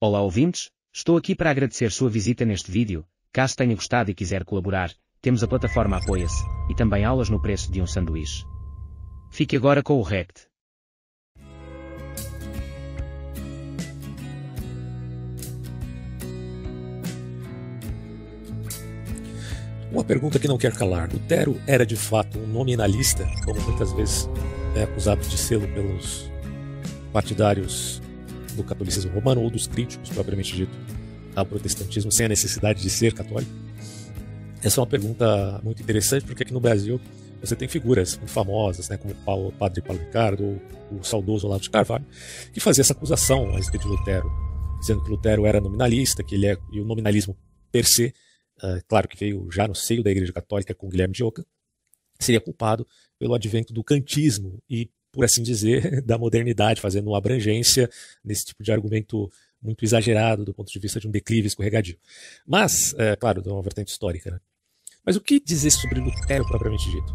Olá ouvintes, estou aqui para agradecer sua visita neste vídeo, caso tenha gostado e quiser colaborar, temos a plataforma Apoia-se, e também aulas no preço de um sanduíche. Fique agora com o RECT. Uma pergunta que não quer calar. Lutero era de fato um nominalista, como muitas vezes é acusado de ser pelos partidários do catolicismo romano ou dos críticos, propriamente dito, ao protestantismo, sem a necessidade de ser católico? Essa é uma pergunta muito interessante, porque aqui no Brasil você tem figuras muito famosas, né, como o padre Paulo Ricardo ou o saudoso Olavo de Carvalho, que fazia essa acusação a respeito de Lutero, dizendo que Lutero era nominalista, que ele é, e o nominalismo per se, uh, claro que veio já no seio da Igreja Católica com Guilherme de Ockham, seria culpado pelo advento do kantismo e por assim dizer, da modernidade, fazendo uma abrangência nesse tipo de argumento muito exagerado do ponto de vista de um declive escorregadio. Mas, é, claro, de uma vertente histórica. Né? Mas o que dizer sobre Lutero propriamente dito?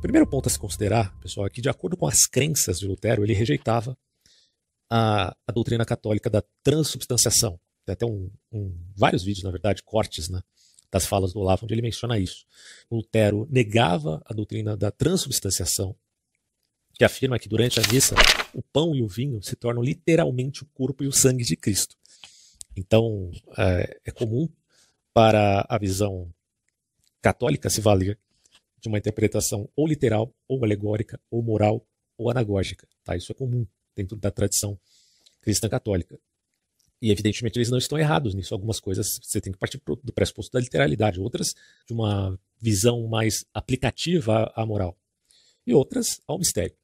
Primeiro ponto a se considerar, pessoal, é que de acordo com as crenças de Lutero, ele rejeitava a, a doutrina católica da transubstanciação. Tem até um, um, vários vídeos, na verdade, cortes né, das falas do Olavo, onde ele menciona isso. Lutero negava a doutrina da transubstanciação que afirma que durante a missa o pão e o vinho se tornam literalmente o corpo e o sangue de Cristo. Então, é, é comum para a visão católica se valer de uma interpretação ou literal, ou alegórica, ou moral, ou anagógica. Tá? Isso é comum dentro da tradição cristã católica. E evidentemente eles não estão errados nisso. Algumas coisas você tem que partir do pressuposto da literalidade, outras de uma visão mais aplicativa à moral, e outras ao mistério.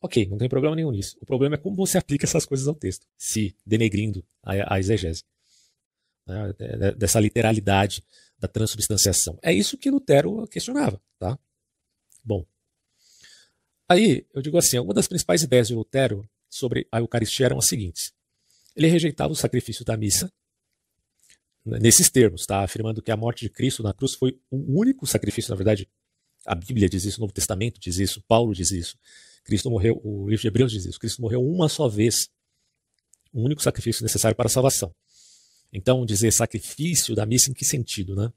Ok, não tem problema nenhum nisso. O problema é como você aplica essas coisas ao texto, se denegrindo a, a exegese. Né, dessa literalidade da transubstanciação. É isso que Lutero questionava. Tá? Bom, aí eu digo assim: uma das principais ideias de Lutero sobre a Eucaristia eram as seguintes. Ele rejeitava o sacrifício da missa, né, nesses termos, tá? afirmando que a morte de Cristo na cruz foi o único sacrifício, na verdade, a Bíblia diz isso, o Novo Testamento diz isso, Paulo diz isso, Cristo morreu, o livro de Hebreus diz isso, Cristo morreu uma só vez, o único sacrifício necessário para a salvação. Então, dizer sacrifício da missa em que sentido, né?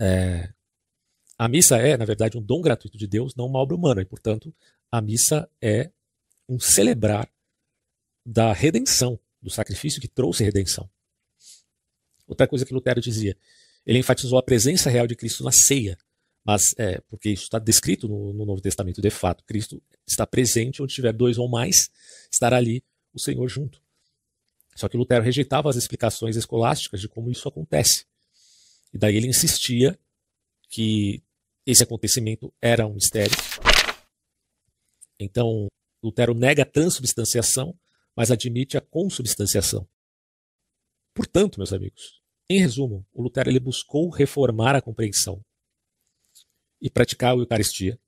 É, a missa é, na verdade, um dom gratuito de Deus, não uma obra humana, e, portanto, a missa é um celebrar da redenção, do sacrifício que trouxe redenção. Outra coisa que Lutero dizia, ele enfatizou a presença real de Cristo na ceia, mas é, porque isso está descrito no, no, Novo Testamento de fato. Cristo está presente onde tiver dois ou mais, estará ali o Senhor junto. Só que Lutero rejeitava as explicações escolásticas de como isso acontece. E daí ele insistia que esse acontecimento era um mistério. Então, Lutero nega a transubstanciação, mas admite a consubstanciação. Portanto, meus amigos, em resumo, o Lutero ele buscou reformar a compreensão e praticar a Eucaristia,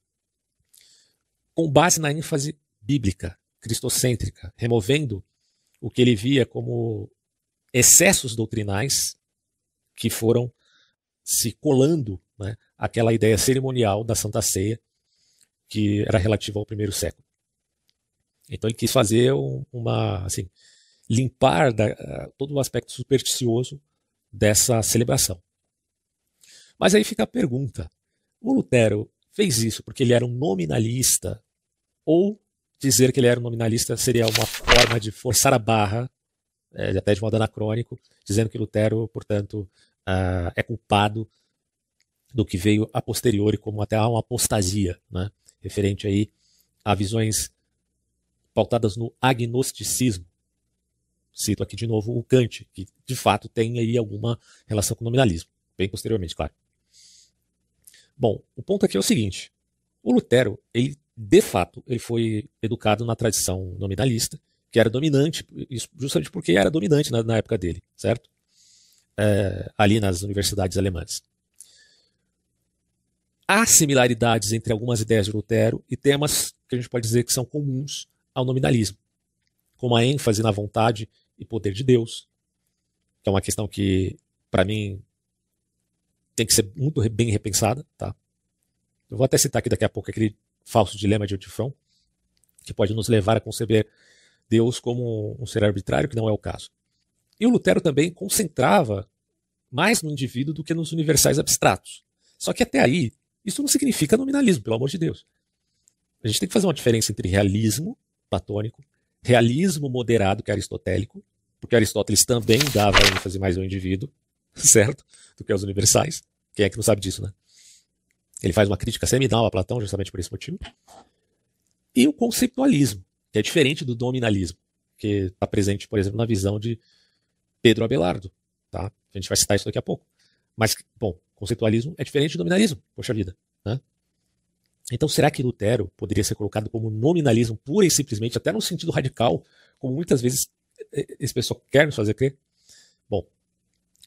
com base na ênfase bíblica, cristocêntrica, removendo o que ele via como excessos doutrinais que foram se colando né, àquela ideia cerimonial da Santa Ceia que era relativa ao primeiro século. Então ele quis fazer uma, assim, limpar da, todo o aspecto supersticioso dessa celebração. Mas aí fica a pergunta: o Lutero fez isso porque ele era um nominalista, ou dizer que ele era um nominalista seria uma forma de forçar a barra, é, até de modo anacrônico, dizendo que Lutero, portanto, uh, é culpado do que veio a posteriori como até uma apostasia, né, referente aí a visões pautadas no agnosticismo. Cito aqui de novo o Kant, que de fato tem aí alguma relação com o nominalismo, bem posteriormente, claro. Bom, o ponto aqui é o seguinte: o Lutero, ele de fato, ele foi educado na tradição nominalista, que era dominante, justamente porque era dominante na, na época dele, certo? É, ali nas universidades alemãs. Há similaridades entre algumas ideias de Lutero e temas que a gente pode dizer que são comuns ao nominalismo, como a ênfase na vontade e poder de Deus, que é uma questão que, para mim, tem que ser muito bem repensada. Tá? Eu vou até citar aqui daqui a pouco aquele falso dilema de Otifron, que pode nos levar a conceber Deus como um ser arbitrário, que não é o caso. E o Lutero também concentrava mais no indivíduo do que nos universais abstratos. Só que até aí, isso não significa nominalismo, pelo amor de Deus. A gente tem que fazer uma diferença entre realismo platônico, realismo moderado, que é aristotélico, porque Aristóteles também dava ênfase mais ao indivíduo, certo? Do que aos universais. Quem é que não sabe disso, né? Ele faz uma crítica seminal a Platão justamente por esse motivo. E o conceitualismo, que é diferente do nominalismo, que está presente, por exemplo, na visão de Pedro Abelardo. Tá? A gente vai citar isso daqui a pouco. Mas, bom, conceitualismo é diferente do nominalismo, poxa vida. Né? Então, será que Lutero poderia ser colocado como nominalismo pura e simplesmente, até no sentido radical, como muitas vezes esse pessoal quer nos fazer crer?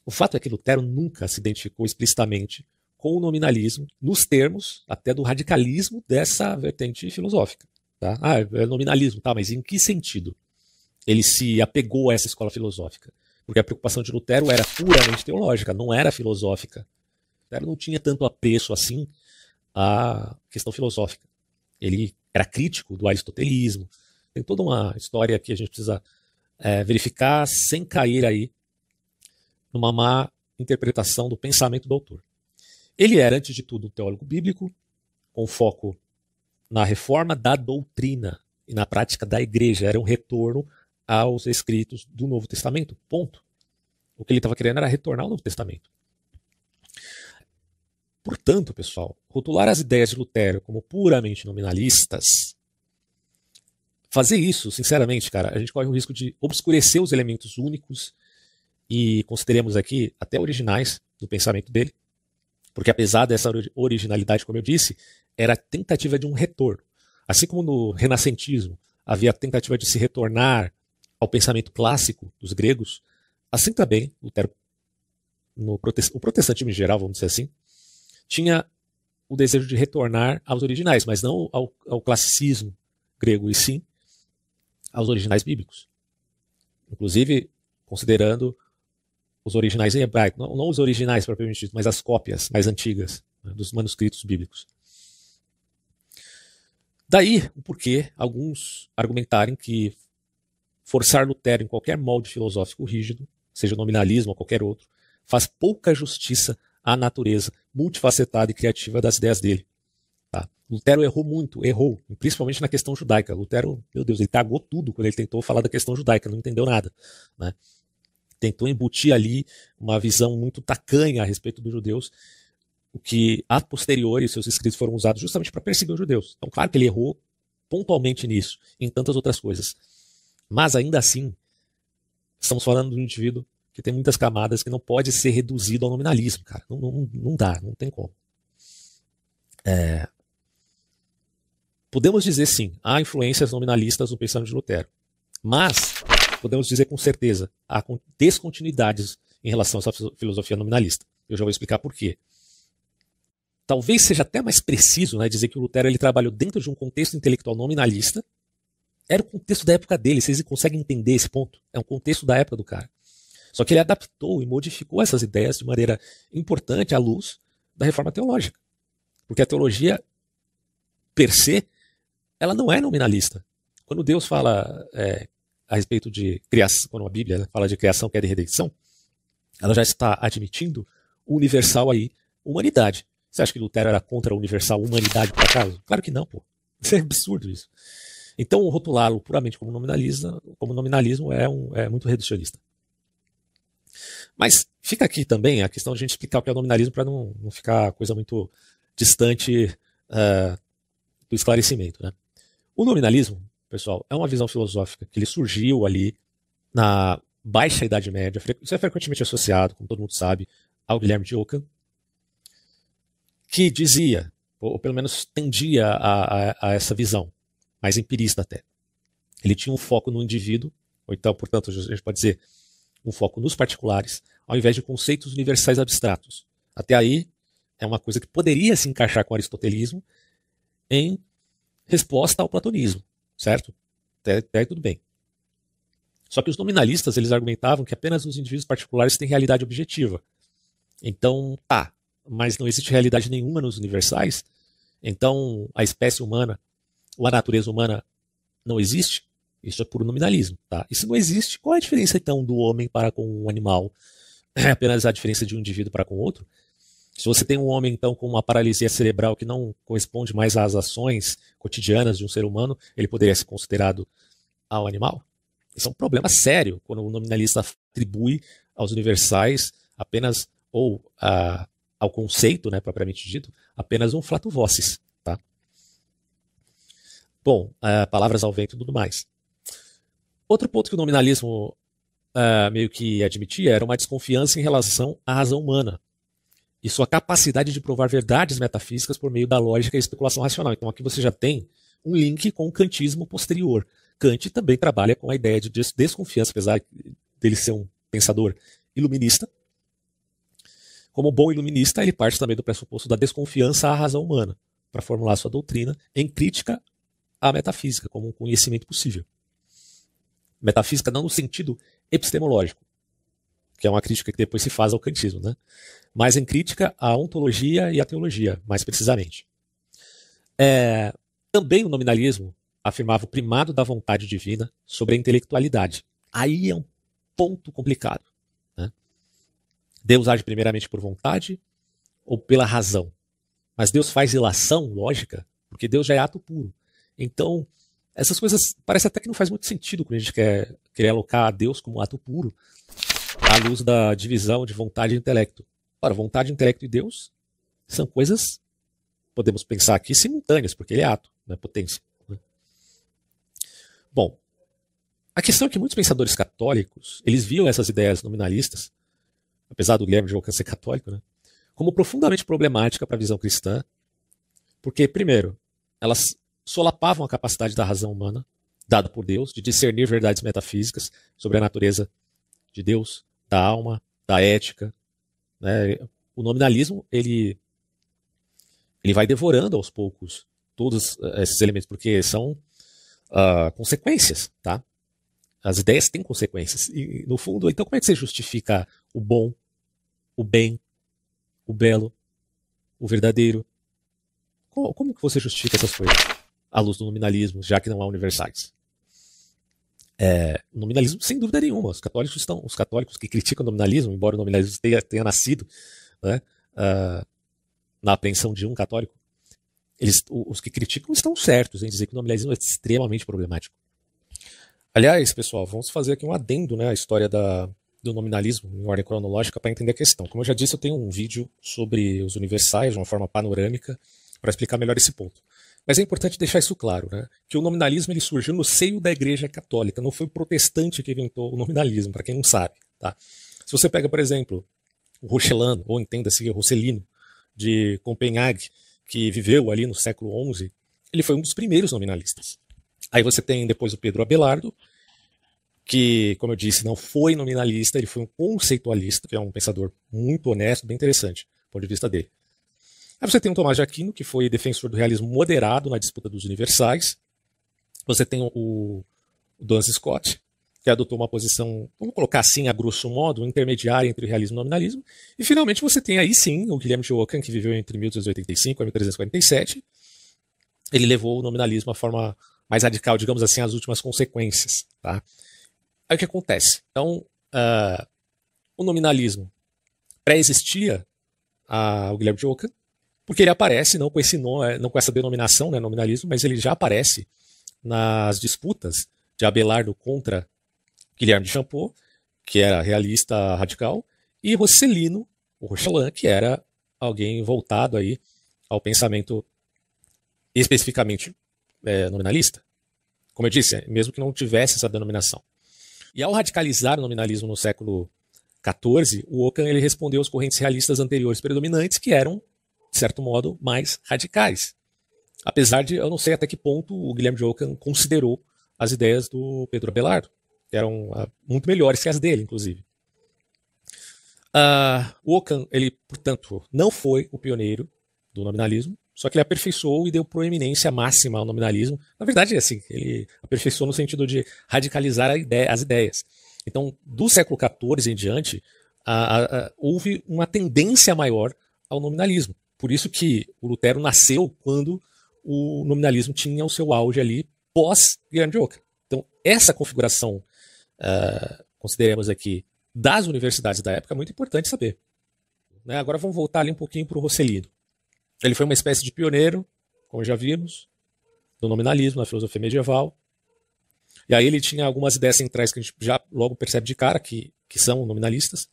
O fato é que Lutero nunca se identificou explicitamente com o nominalismo, nos termos até do radicalismo dessa vertente filosófica. Tá? Ah, é nominalismo, tá, mas em que sentido ele se apegou a essa escola filosófica? Porque a preocupação de Lutero era puramente teológica, não era filosófica. Lutero não tinha tanto apreço assim à questão filosófica. Ele era crítico do aristotelismo. Tem toda uma história que a gente precisa é, verificar sem cair aí numa má interpretação do pensamento do autor. Ele era, antes de tudo, um teólogo bíblico, com foco na reforma da doutrina e na prática da igreja. Era um retorno aos escritos do Novo Testamento. Ponto. O que ele estava querendo era retornar ao Novo Testamento. Portanto, pessoal, rotular as ideias de Lutero como puramente nominalistas, fazer isso, sinceramente, cara, a gente corre o risco de obscurecer os elementos únicos e consideremos aqui até originais do pensamento dele, porque apesar dessa originalidade, como eu disse, era a tentativa de um retorno. Assim como no renascentismo havia a tentativa de se retornar ao pensamento clássico dos gregos, assim também Lutero, protest... o protestantismo em geral, vamos dizer assim, tinha o desejo de retornar aos originais, mas não ao, ao classicismo grego, e sim aos originais bíblicos. Inclusive, considerando os originais em hebraico, não, não os originais propriamente dito, mas as cópias mais antigas né, dos manuscritos bíblicos. Daí o porquê alguns argumentarem que forçar Lutero em qualquer molde filosófico rígido, seja nominalismo ou qualquer outro, faz pouca justiça à natureza multifacetada e criativa das ideias dele. Tá? Lutero errou muito, errou, principalmente na questão judaica. Lutero, meu Deus, ele cagou tudo quando ele tentou falar da questão judaica, não entendeu nada. Né? Tentou embutir ali uma visão muito tacanha a respeito dos judeus, o que a posteriori seus escritos foram usados justamente para perseguir os judeus. Então, claro que ele errou pontualmente nisso, em tantas outras coisas. Mas ainda assim, estamos falando de um indivíduo que tem muitas camadas que não pode ser reduzido ao nominalismo, cara. Não, não, não dá, não tem como. É... Podemos dizer sim, há influências nominalistas no pensamento de Lutero. Mas podemos dizer com certeza, há descontinuidades em relação a essa filosofia nominalista. Eu já vou explicar por quê. Talvez seja até mais preciso né, dizer que o Lutero ele trabalhou dentro de um contexto intelectual nominalista. Era o contexto da época dele, vocês conseguem entender esse ponto? É um contexto da época do cara. Só que ele adaptou e modificou essas ideias de maneira importante à luz da reforma teológica. Porque a teologia, per se, ela não é nominalista. Quando Deus fala é, a respeito de criação, quando a Bíblia fala de criação, queda e redenção, ela já está admitindo o universal aí, humanidade. Você acha que Lutero era contra a universal humanidade, por acaso? Claro que não, pô. Isso é absurdo isso. Então, rotulá-lo puramente como nominalismo, como nominalismo é, um, é muito reducionista. Mas fica aqui também a questão de a gente explicar o que é o nominalismo para não, não ficar coisa muito distante uh, do esclarecimento. Né? O nominalismo, pessoal, é uma visão filosófica que ele surgiu ali na baixa Idade Média. Isso é frequentemente associado, como todo mundo sabe, ao Guilherme de Ockham, que dizia, ou pelo menos tendia a, a, a essa visão, mais empirista até. Ele tinha um foco no indivíduo, ou então, portanto, a gente pode dizer, um foco nos particulares, ao invés de conceitos universais abstratos. Até aí, é uma coisa que poderia se encaixar com o aristotelismo em resposta ao platonismo certo? Até, até tudo bem. Só que os nominalistas eles argumentavam que apenas os indivíduos particulares têm realidade objetiva. Então, tá, mas não existe realidade nenhuma nos universais. Então, a espécie humana, ou a natureza humana, não existe. Isso é puro nominalismo. Tá? Isso não existe. Qual é a diferença então do homem para com um animal? É apenas a diferença de um indivíduo para com outro? Se você tem um homem, então, com uma paralisia cerebral que não corresponde mais às ações cotidianas de um ser humano, ele poderia ser considerado ao animal? Isso é um problema sério quando o nominalista atribui aos universais apenas, ou a, ao conceito, né, propriamente dito, apenas um flato vocis. Tá? Bom, uh, palavras ao vento e tudo mais. Outro ponto que o nominalismo uh, meio que admitia era uma desconfiança em relação à razão humana e sua capacidade de provar verdades metafísicas por meio da lógica e especulação racional. Então aqui você já tem um link com o kantismo posterior. Kant também trabalha com a ideia de desconfiança, apesar dele ser um pensador iluminista. Como bom iluminista, ele parte também do pressuposto da desconfiança à razão humana, para formular sua doutrina em crítica à metafísica como um conhecimento possível. Metafísica não no sentido epistemológico, que é uma crítica que depois se faz ao kantismo, né? mas em crítica à ontologia e à teologia, mais precisamente. É, também o nominalismo afirmava o primado da vontade divina sobre a intelectualidade. Aí é um ponto complicado. Né? Deus age primeiramente por vontade ou pela razão? Mas Deus faz ilação lógica, porque Deus já é ato puro. Então, essas coisas parece até que não faz muito sentido quando a gente quer, querer alocar a Deus como ato puro, à luz da divisão de vontade e intelecto. Ora, vontade, intelecto e Deus são coisas, podemos pensar aqui, simultâneas, porque ele é ato, não é potência. Né? Bom, a questão é que muitos pensadores católicos, eles viam essas ideias nominalistas, apesar do Guilherme de Ockham ser católico, né, como profundamente problemática para a visão cristã, porque, primeiro, elas solapavam a capacidade da razão humana, dada por Deus, de discernir verdades metafísicas sobre a natureza de Deus, da alma, da ética. Né? O nominalismo ele, ele vai devorando aos poucos todos eh, esses elementos, porque são uh, consequências, tá? As ideias têm consequências. E, no fundo, então, como é que você justifica o bom, o bem, o belo, o verdadeiro? Como, como que você justifica essas coisas? À luz do nominalismo, já que não há universais. É, nominalismo, sem dúvida nenhuma, os católicos estão, os católicos que criticam o nominalismo, embora o nominalismo tenha, tenha nascido né, uh, na apreensão de um católico, eles, os que criticam estão certos em dizer que o nominalismo é extremamente problemático. Aliás, pessoal, vamos fazer aqui um adendo né, à história da, do nominalismo em ordem cronológica para entender a questão. Como eu já disse, eu tenho um vídeo sobre os universais de uma forma panorâmica para explicar melhor esse ponto. Mas é importante deixar isso claro, né? que o nominalismo ele surgiu no seio da Igreja Católica, não foi o protestante que inventou o nominalismo, para quem não sabe. Tá? Se você pega, por exemplo, o Rochelano, ou entenda-se Rocelino, de Copenhague, que viveu ali no século XI, ele foi um dos primeiros nominalistas. Aí você tem depois o Pedro Abelardo, que, como eu disse, não foi nominalista, ele foi um conceitualista, que é um pensador muito honesto, bem interessante, do ponto de vista dele. Aí você tem o Tomás de Aquino, que foi defensor do realismo moderado na disputa dos universais. Você tem o, o Duns Scott, que adotou uma posição, vamos colocar assim, a grosso modo, intermediária entre o realismo e o nominalismo. E finalmente você tem aí sim o Guilherme de Ockham, que viveu entre 1885 e 1347. Ele levou o nominalismo à forma mais radical, digamos assim, às últimas consequências. Tá? Aí o que acontece? Então, uh, o nominalismo pré-existia ao Guilherme de Ockham, porque ele aparece não com esse nome, não com essa denominação, né, nominalismo, mas ele já aparece nas disputas de Abelardo contra Guilherme de Champeau, que era realista radical, e Rosselino, o Rochelan, que era alguém voltado aí ao pensamento especificamente é, nominalista. Como eu disse, mesmo que não tivesse essa denominação. E ao radicalizar o nominalismo no século XIV, o Ockham ele respondeu às correntes realistas anteriores predominantes, que eram de certo modo, mais radicais. Apesar de eu não sei até que ponto o Guilherme de Ockham considerou as ideias do Pedro Abelardo, que eram uh, muito melhores que as dele, inclusive. Uh, o Ockham, ele, portanto, não foi o pioneiro do nominalismo, só que ele aperfeiçoou e deu proeminência máxima ao nominalismo. Na verdade, assim, ele aperfeiçoou no sentido de radicalizar ideia, as ideias. Então, do século XIV em diante, houve uma tendência maior ao nominalismo. Por isso que o Lutero nasceu quando o nominalismo tinha o seu auge ali pós Guilherme de Ockham. Então, essa configuração, uh, consideremos aqui, das universidades da época é muito importante saber. Né? Agora vamos voltar ali um pouquinho para o Rossellino. Ele foi uma espécie de pioneiro, como já vimos, do nominalismo na filosofia medieval. E aí ele tinha algumas ideias centrais que a gente já logo percebe de cara que, que são nominalistas.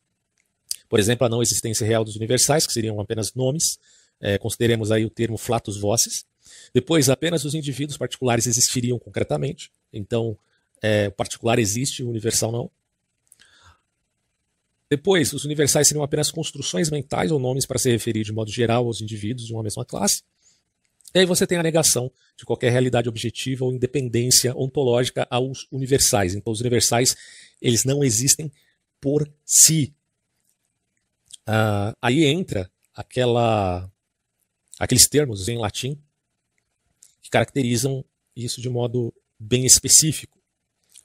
Por exemplo, a não existência real dos universais, que seriam apenas nomes. É, consideremos aí o termo flatus vocis. Depois, apenas os indivíduos particulares existiriam concretamente. Então, é, o particular existe, o universal não. Depois, os universais seriam apenas construções mentais ou nomes para se referir de modo geral aos indivíduos de uma mesma classe. E aí você tem a negação de qualquer realidade objetiva ou independência ontológica aos universais. Então, os universais, eles não existem por si. Uh, aí entra aquela, aqueles termos em latim que caracterizam isso de modo bem específico.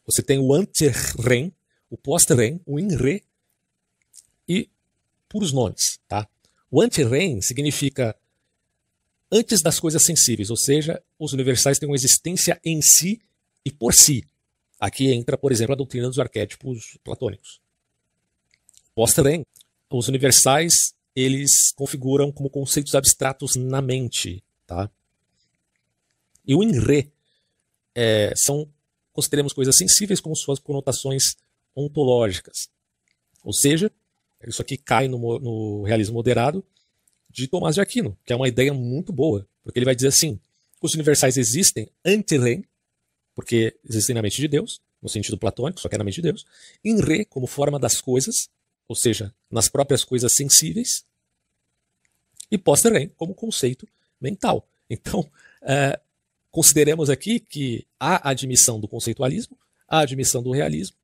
Você tem o ante-rem, o post-rem, o in-re e puros nomes. Tá? O ante-rem significa antes das coisas sensíveis, ou seja, os universais têm uma existência em si e por si. Aqui entra, por exemplo, a doutrina dos arquétipos platônicos. Post-rem, os universais eles configuram como conceitos abstratos na mente. Tá? E o in-re é, são, consideremos coisas sensíveis como suas conotações ontológicas. Ou seja, isso aqui cai no, no realismo moderado de Tomás de Aquino, que é uma ideia muito boa, porque ele vai dizer assim: os universais existem ante rem, porque existem na mente de Deus, no sentido platônico, só que é na mente de Deus, em re, como forma das coisas, ou seja, nas próprias coisas sensíveis, e poster rem, como conceito mental. Então, é, consideremos aqui que há admissão do conceitualismo, há admissão do realismo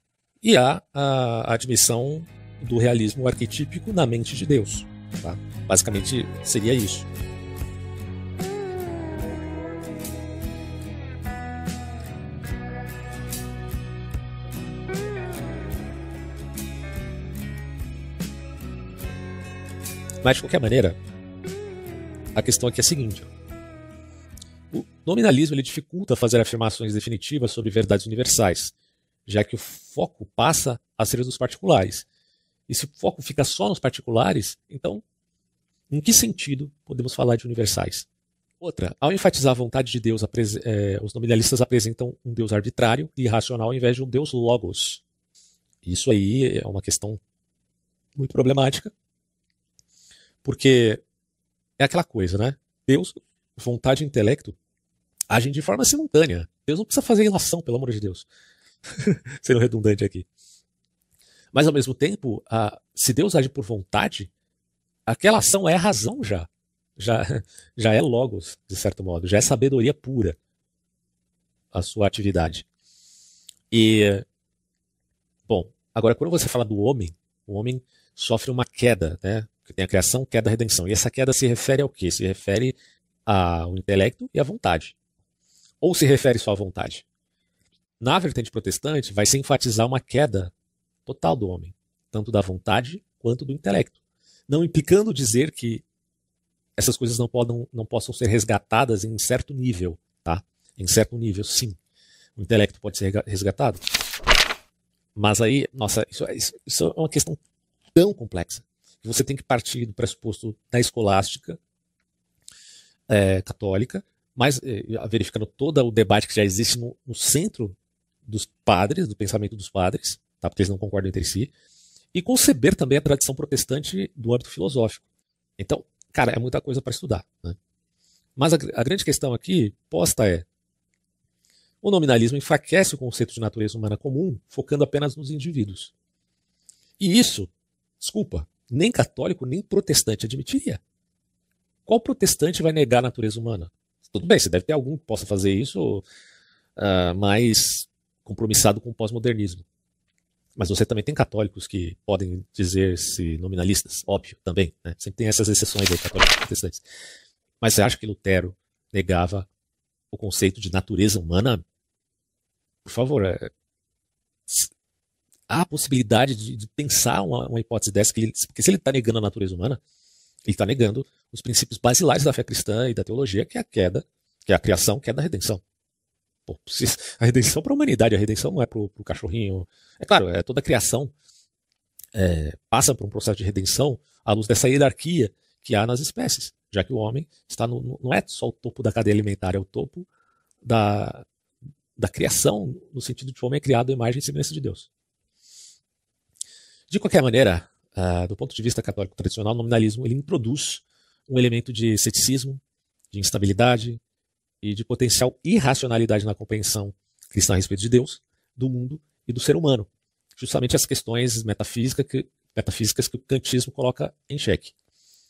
e há a admissão do realismo arquetípico na mente de Deus. Tá? Basicamente seria isso. Mas de qualquer maneira, a questão aqui é a seguinte: o nominalismo ele dificulta fazer afirmações definitivas sobre verdades universais, já que o foco passa a ser dos particulares e se o foco fica só nos particulares, então, em que sentido podemos falar de universais? Outra, ao enfatizar a vontade de Deus, é, os nominalistas apresentam um Deus arbitrário e irracional ao invés de um Deus logos. Isso aí é uma questão muito problemática, porque é aquela coisa, né? Deus, vontade e intelecto agem de forma simultânea. Deus não precisa fazer relação, pelo amor de Deus. Sendo redundante aqui. Mas ao mesmo tempo, a, se Deus age por vontade, aquela ação é razão já. Já, já é logos, de certo modo, já é sabedoria pura a sua atividade. E, bom, agora quando você fala do homem, o homem sofre uma queda, né? Tem a criação, queda, redenção. E essa queda se refere ao quê? Se refere ao intelecto e à vontade. Ou se refere só à vontade? Na vertente protestante, vai se enfatizar uma queda total do homem, tanto da vontade quanto do intelecto. Não implicando dizer que essas coisas não, podem, não possam ser resgatadas em certo nível, tá? Em certo nível, sim. O intelecto pode ser resgatado. Mas aí, nossa, isso, é, isso é uma questão tão complexa você tem que partir do pressuposto da escolástica é, católica, mas é, verificando todo o debate que já existe no, no centro dos padres, do pensamento dos padres, tá? porque eles não concordam entre si, e conceber também a tradição protestante do âmbito filosófico. Então, cara, é muita coisa para estudar. Né? Mas a, a grande questão aqui posta é: o nominalismo enfraquece o conceito de natureza humana comum, focando apenas nos indivíduos. E isso, desculpa, nem católico nem protestante admitiria. Qual protestante vai negar a natureza humana? Tudo bem, você deve ter algum que possa fazer isso uh, mais compromissado com o pós-modernismo. Mas você também tem católicos que podem dizer-se nominalistas, óbvio, também. Né? Sempre tem essas exceções aí, católicos protestantes. Mas você acha que Lutero negava o conceito de natureza humana? Por favor, é... há a possibilidade de, de pensar uma, uma, hipótese dessa, que ele, porque se ele está negando a natureza humana, ele está negando os princípios basilares da fé cristã e da teologia, que é a queda, que é a criação, que é a redenção. Pô, a redenção para a humanidade, a redenção não é para o cachorrinho. É claro, é toda a criação é, passa por um processo de redenção à luz dessa hierarquia que há nas espécies, já que o homem está no, não é só o topo da cadeia alimentar, é o topo da, da criação, no sentido de que o homem é criado à imagem e semelhança de Deus. De qualquer maneira, uh, do ponto de vista católico tradicional, o nominalismo ele introduz um elemento de ceticismo, de instabilidade e de potencial irracionalidade na compreensão cristã a respeito de Deus, do mundo e do ser humano. Justamente as questões metafísicas que, metafísicas que o kantismo coloca em xeque.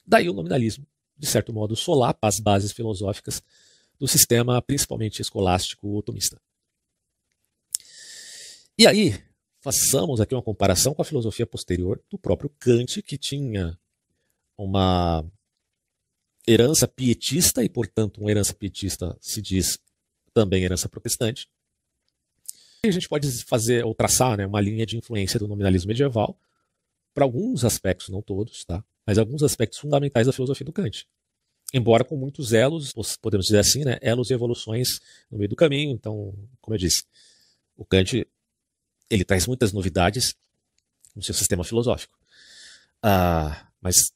Daí o nominalismo, de certo modo, solapa as bases filosóficas do sistema, principalmente escolástico otomista. E aí, façamos aqui uma comparação com a filosofia posterior do próprio Kant, que tinha uma herança pietista, e portanto, uma herança pietista se diz também herança protestante. E a gente pode fazer ou traçar né, uma linha de influência do nominalismo medieval para alguns aspectos, não todos, tá? mas alguns aspectos fundamentais da filosofia do Kant. Embora com muitos elos, podemos dizer assim, né, elos e evoluções no meio do caminho. Então, como eu disse, o Kant ele traz muitas novidades no seu sistema filosófico. Ah, mas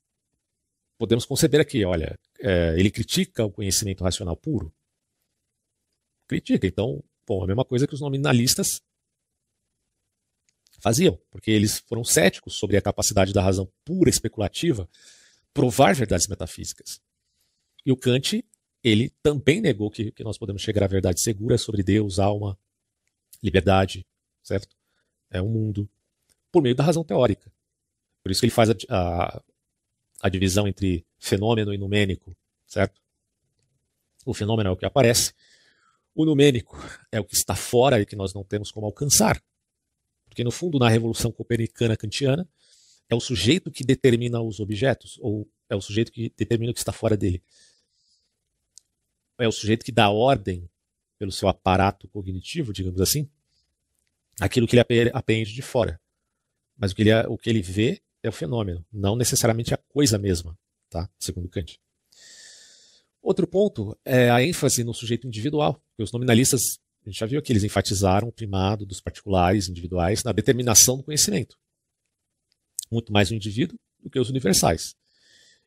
podemos conceber aqui, olha, é, ele critica o conhecimento racional puro. Critica, então, bom, a mesma coisa que os nominalistas faziam, porque eles foram céticos sobre a capacidade da razão pura especulativa provar verdades metafísicas. E o Kant, ele também negou que, que nós podemos chegar à verdade segura sobre Deus, alma, liberdade, certo? É um mundo, por meio da razão teórica. Por isso que ele faz a, a, a divisão entre fenômeno e numênico, certo? O fenômeno é o que aparece, o numênico é o que está fora e que nós não temos como alcançar. Porque, no fundo, na revolução copernicana kantiana, é o sujeito que determina os objetos, ou é o sujeito que determina o que está fora dele. É o sujeito que dá ordem pelo seu aparato cognitivo, digamos assim, aquilo que ele aprende de fora. Mas o que ele, o que ele vê é o fenômeno, não necessariamente a coisa mesma, tá? segundo Kant. Outro ponto é a ênfase no sujeito individual. Os nominalistas, a gente já viu que eles enfatizaram o primado dos particulares individuais na determinação do conhecimento. Muito mais o indivíduo do que os universais.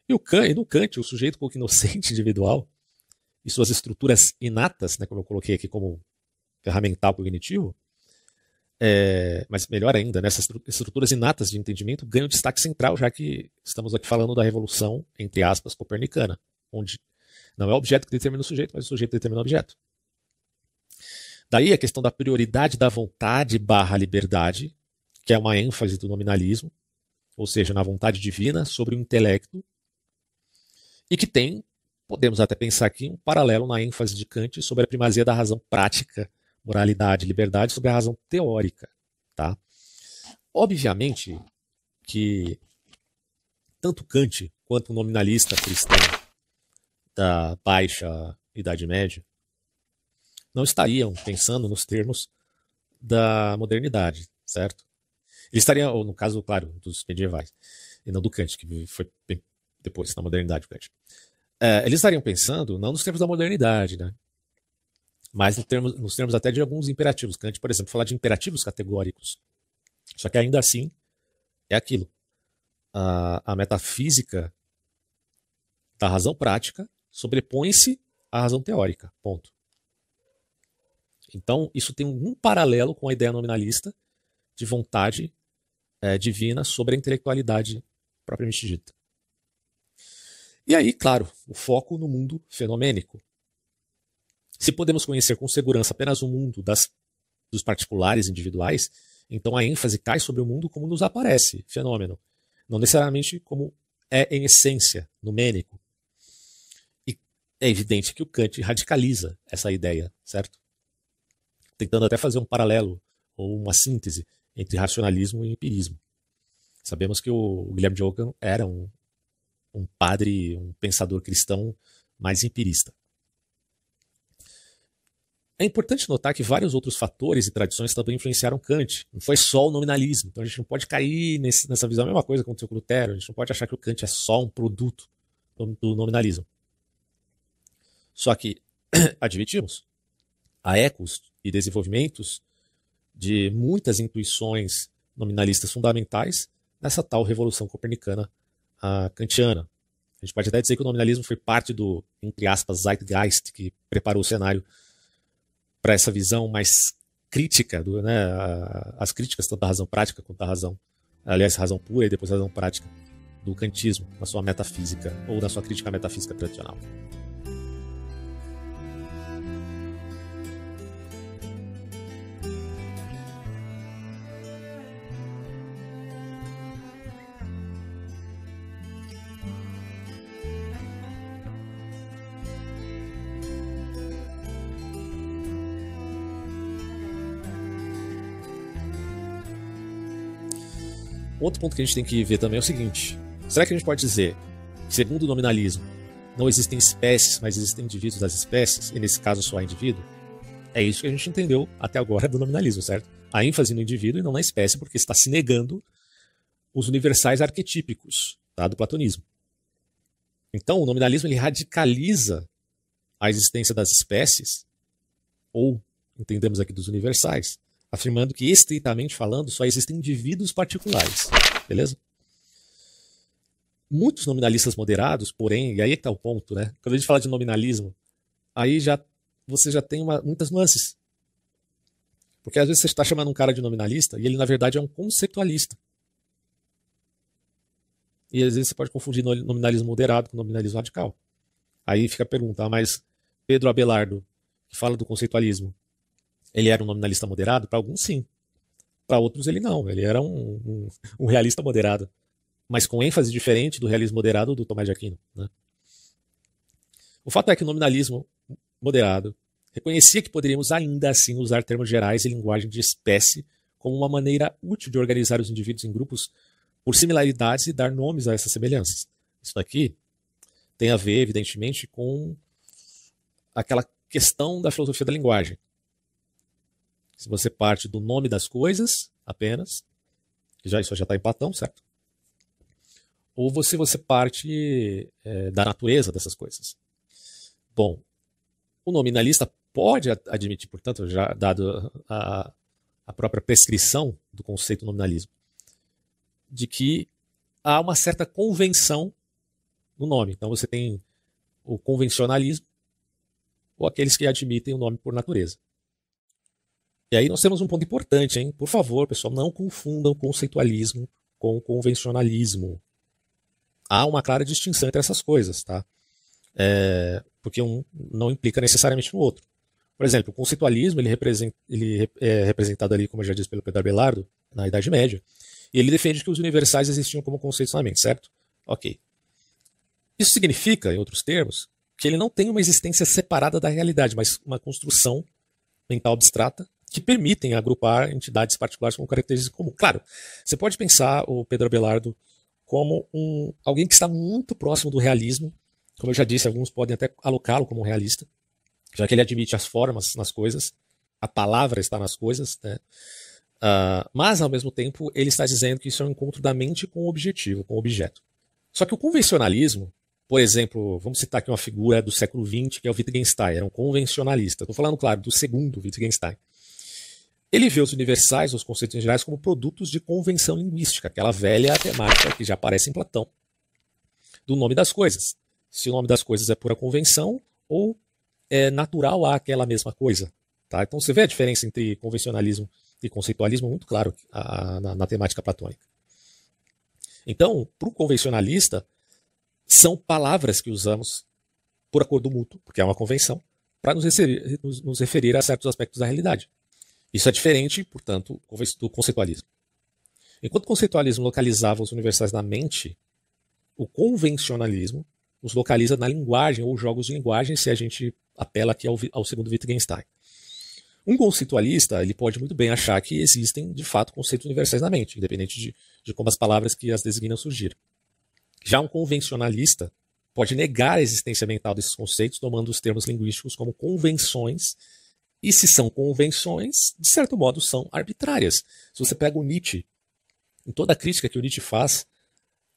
E, o Kant, e no Kant, o sujeito inocente individual e suas estruturas inatas, né, como eu coloquei aqui como ferramental cognitivo, é, mas melhor ainda, né, estruturas inatas de entendimento ganham destaque central, já que estamos aqui falando da revolução, entre aspas, copernicana, onde não é o objeto que determina o sujeito, mas o sujeito determina o objeto. Daí a questão da prioridade da vontade barra liberdade, que é uma ênfase do nominalismo, ou seja, na vontade divina sobre o intelecto, e que tem, podemos até pensar aqui, um paralelo na ênfase de Kant sobre a primazia da razão prática moralidade, liberdade sobre a razão teórica, tá? Obviamente que tanto Kant quanto o nominalista cristão da baixa Idade Média não estariam pensando nos termos da modernidade, certo? Eles estariam, ou no caso, claro, dos medievais, e não do Kant, que foi depois, na modernidade, Kant. É, eles estariam pensando não nos termos da modernidade, né? Mas termos, nos termos até de alguns imperativos. Kant, por exemplo, falar de imperativos categóricos. Só que ainda assim é aquilo. A, a metafísica da razão prática sobrepõe-se à razão teórica. Ponto. Então, isso tem um paralelo com a ideia nominalista de vontade é, divina sobre a intelectualidade propriamente dita. E aí, claro, o foco no mundo fenomênico, se podemos conhecer com segurança apenas o mundo das, dos particulares individuais, então a ênfase cai sobre o mundo como nos aparece, fenômeno, não necessariamente como é em essência, numênico. E é evidente que o Kant radicaliza essa ideia, certo? Tentando até fazer um paralelo ou uma síntese entre racionalismo e empirismo. Sabemos que o Guilherme de Ockham era um, um padre, um pensador cristão mais empirista. É importante notar que vários outros fatores e tradições também influenciaram Kant. Não foi só o nominalismo. Então a gente não pode cair nesse, nessa visão. A mesma coisa aconteceu com Lutero. A gente não pode achar que o Kant é só um produto do, nominalismo. Só que, admitimos, há ecos e desenvolvimentos de muitas intuições nominalistas fundamentais nessa tal revolução copernicana uh, kantiana. A gente pode até dizer que o nominalismo foi parte do, entre aspas, zeitgeist que preparou o cenário para essa visão mais crítica, do, né, as críticas tanto da razão prática quanto da razão, aliás, razão pura e depois razão prática do kantismo na sua metafísica ou na sua crítica metafísica tradicional. Outro ponto que a gente tem que ver também é o seguinte: será que a gente pode dizer, segundo o nominalismo, não existem espécies, mas existem indivíduos das espécies, e nesse caso só há indivíduo? É isso que a gente entendeu até agora do nominalismo, certo? A ênfase no indivíduo e não na espécie, porque está se negando os universais arquetípicos tá, do platonismo. Então, o nominalismo ele radicaliza a existência das espécies, ou entendemos aqui dos universais, afirmando que, estritamente falando, só existem indivíduos particulares. Beleza? Muitos nominalistas moderados, porém, e aí é que está o ponto, né? Quando a gente fala de nominalismo, aí já você já tem uma, muitas nuances. Porque às vezes você está chamando um cara de nominalista e ele, na verdade, é um conceptualista. E às vezes você pode confundir nominalismo moderado com nominalismo radical. Aí fica a pergunta, ah, mas Pedro Abelardo, que fala do conceitualismo, ele era um nominalista moderado? Para alguns, sim. Para outros, ele não. Ele era um, um, um, realista moderado. Mas com ênfase diferente do realismo moderado do Tomás de Aquino. Né? O fato é que o nominalismo moderado reconhecia que poderíamos ainda assim usar termos gerais e linguagem de espécie como uma maneira útil de organizar os indivíduos em grupos por similaridades e dar nomes a essas semelhanças. Isso daqui tem a ver, evidentemente, com aquela questão da filosofia da linguagem. Se você parte do nome das coisas apenas, já isso já está em Platão, certo? Ou se você parte é, da natureza dessas coisas. Bom, o nominalista pode admitir, portanto, já dado a, a própria prescrição do conceito nominalismo, de que há uma certa convenção no nome. Então você tem o convencionalismo ou aqueles que admitem o nome por natureza. E aí nós temos um ponto importante, hein? Por favor, pessoal, não confundam conceitualismo com convencionalismo. Há uma clara distinção entre essas coisas, tá? É, porque um não implica necessariamente no outro. Por exemplo, o conceitualismo ele, representa, ele é representado ali, como eu já disse pelo Pedro Abelardo, na Idade Média, e ele defende que os universais existiam como conceitos na mente, certo? Ok. Isso significa, em outros termos, que ele não tem uma existência separada da realidade, mas uma construção mental abstrata que permitem agrupar entidades particulares com características comuns. Claro, você pode pensar o Pedro Abelardo como um, alguém que está muito próximo do realismo. Como eu já disse, alguns podem até alocá-lo como um realista, já que ele admite as formas nas coisas, a palavra está nas coisas, né? Uh, mas, ao mesmo tempo, ele está dizendo que isso é um encontro da mente com o objetivo, com o objeto. Só que o convencionalismo, por exemplo, vamos citar aqui uma figura do século XX, que é o Wittgenstein, era um convencionalista. Estou falando, claro, do segundo Wittgenstein. Ele vê os universais, os conceitos gerais, como produtos de convenção linguística, aquela velha temática que já aparece em Platão, do nome das coisas. Se o nome das coisas é pura convenção ou é natural a aquela mesma coisa. Tá? Então você vê a diferença entre convencionalismo e conceitualismo muito claro a, a, na, na temática platônica. Então, para o convencionalista, são palavras que usamos por acordo mútuo, porque é uma convenção, para nos, nos referir a certos aspectos da realidade. Isso é diferente, portanto, do conceitualismo. Enquanto o conceitualismo localizava os universais na mente, o convencionalismo os localiza na linguagem ou jogos de linguagem, se a gente apela aqui ao, ao segundo Wittgenstein. Um conceitualista ele pode muito bem achar que existem, de fato, conceitos universais na mente, independente de, de como as palavras que as designam surgiram. Já um convencionalista pode negar a existência mental desses conceitos, tomando os termos linguísticos como convenções e se são convenções, de certo modo são arbitrárias. Se você pega o Nietzsche, em toda a crítica que o Nietzsche faz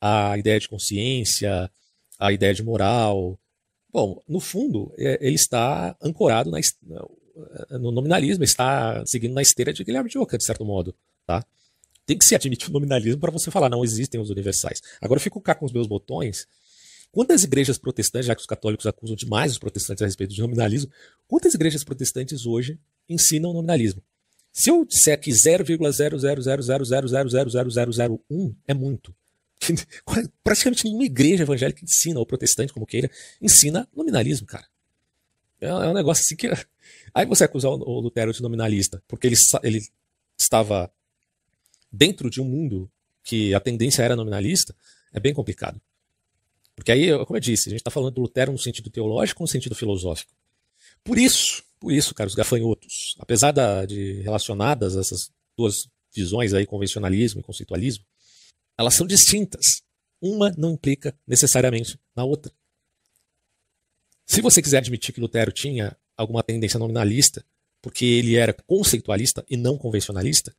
à ideia de consciência, à ideia de moral, bom, no fundo, é, ele está ancorado na, no nominalismo está seguindo na esteira de Guilherme de Oca, de certo modo. Tá? Tem que se admitir o nominalismo para você falar, não existem os universais. Agora eu fico cá com os meus botões. Quantas igrejas protestantes, já que os católicos acusam demais os protestantes a respeito de nominalismo, quantas igrejas protestantes hoje ensinam nominalismo? Se eu disser que 0,00000000001 é muito, praticamente nenhuma igreja evangélica ensina, ou protestante, como queira, ensina nominalismo, cara. É, é um negócio assim que. Aí você acusar o Lutero de nominalista, porque ele, ele estava dentro de um mundo que a tendência era nominalista, é bem complicado. Porque aí, como eu disse, a gente está falando do Lutero no sentido teológico no sentido filosófico. Por isso, por isso, caros gafanhotos, apesar da, de relacionadas essas duas visões aí, convencionalismo e conceitualismo, elas são distintas. Uma não implica necessariamente na outra. Se você quiser admitir que Lutero tinha alguma tendência nominalista, porque ele era conceitualista e não convencionalista,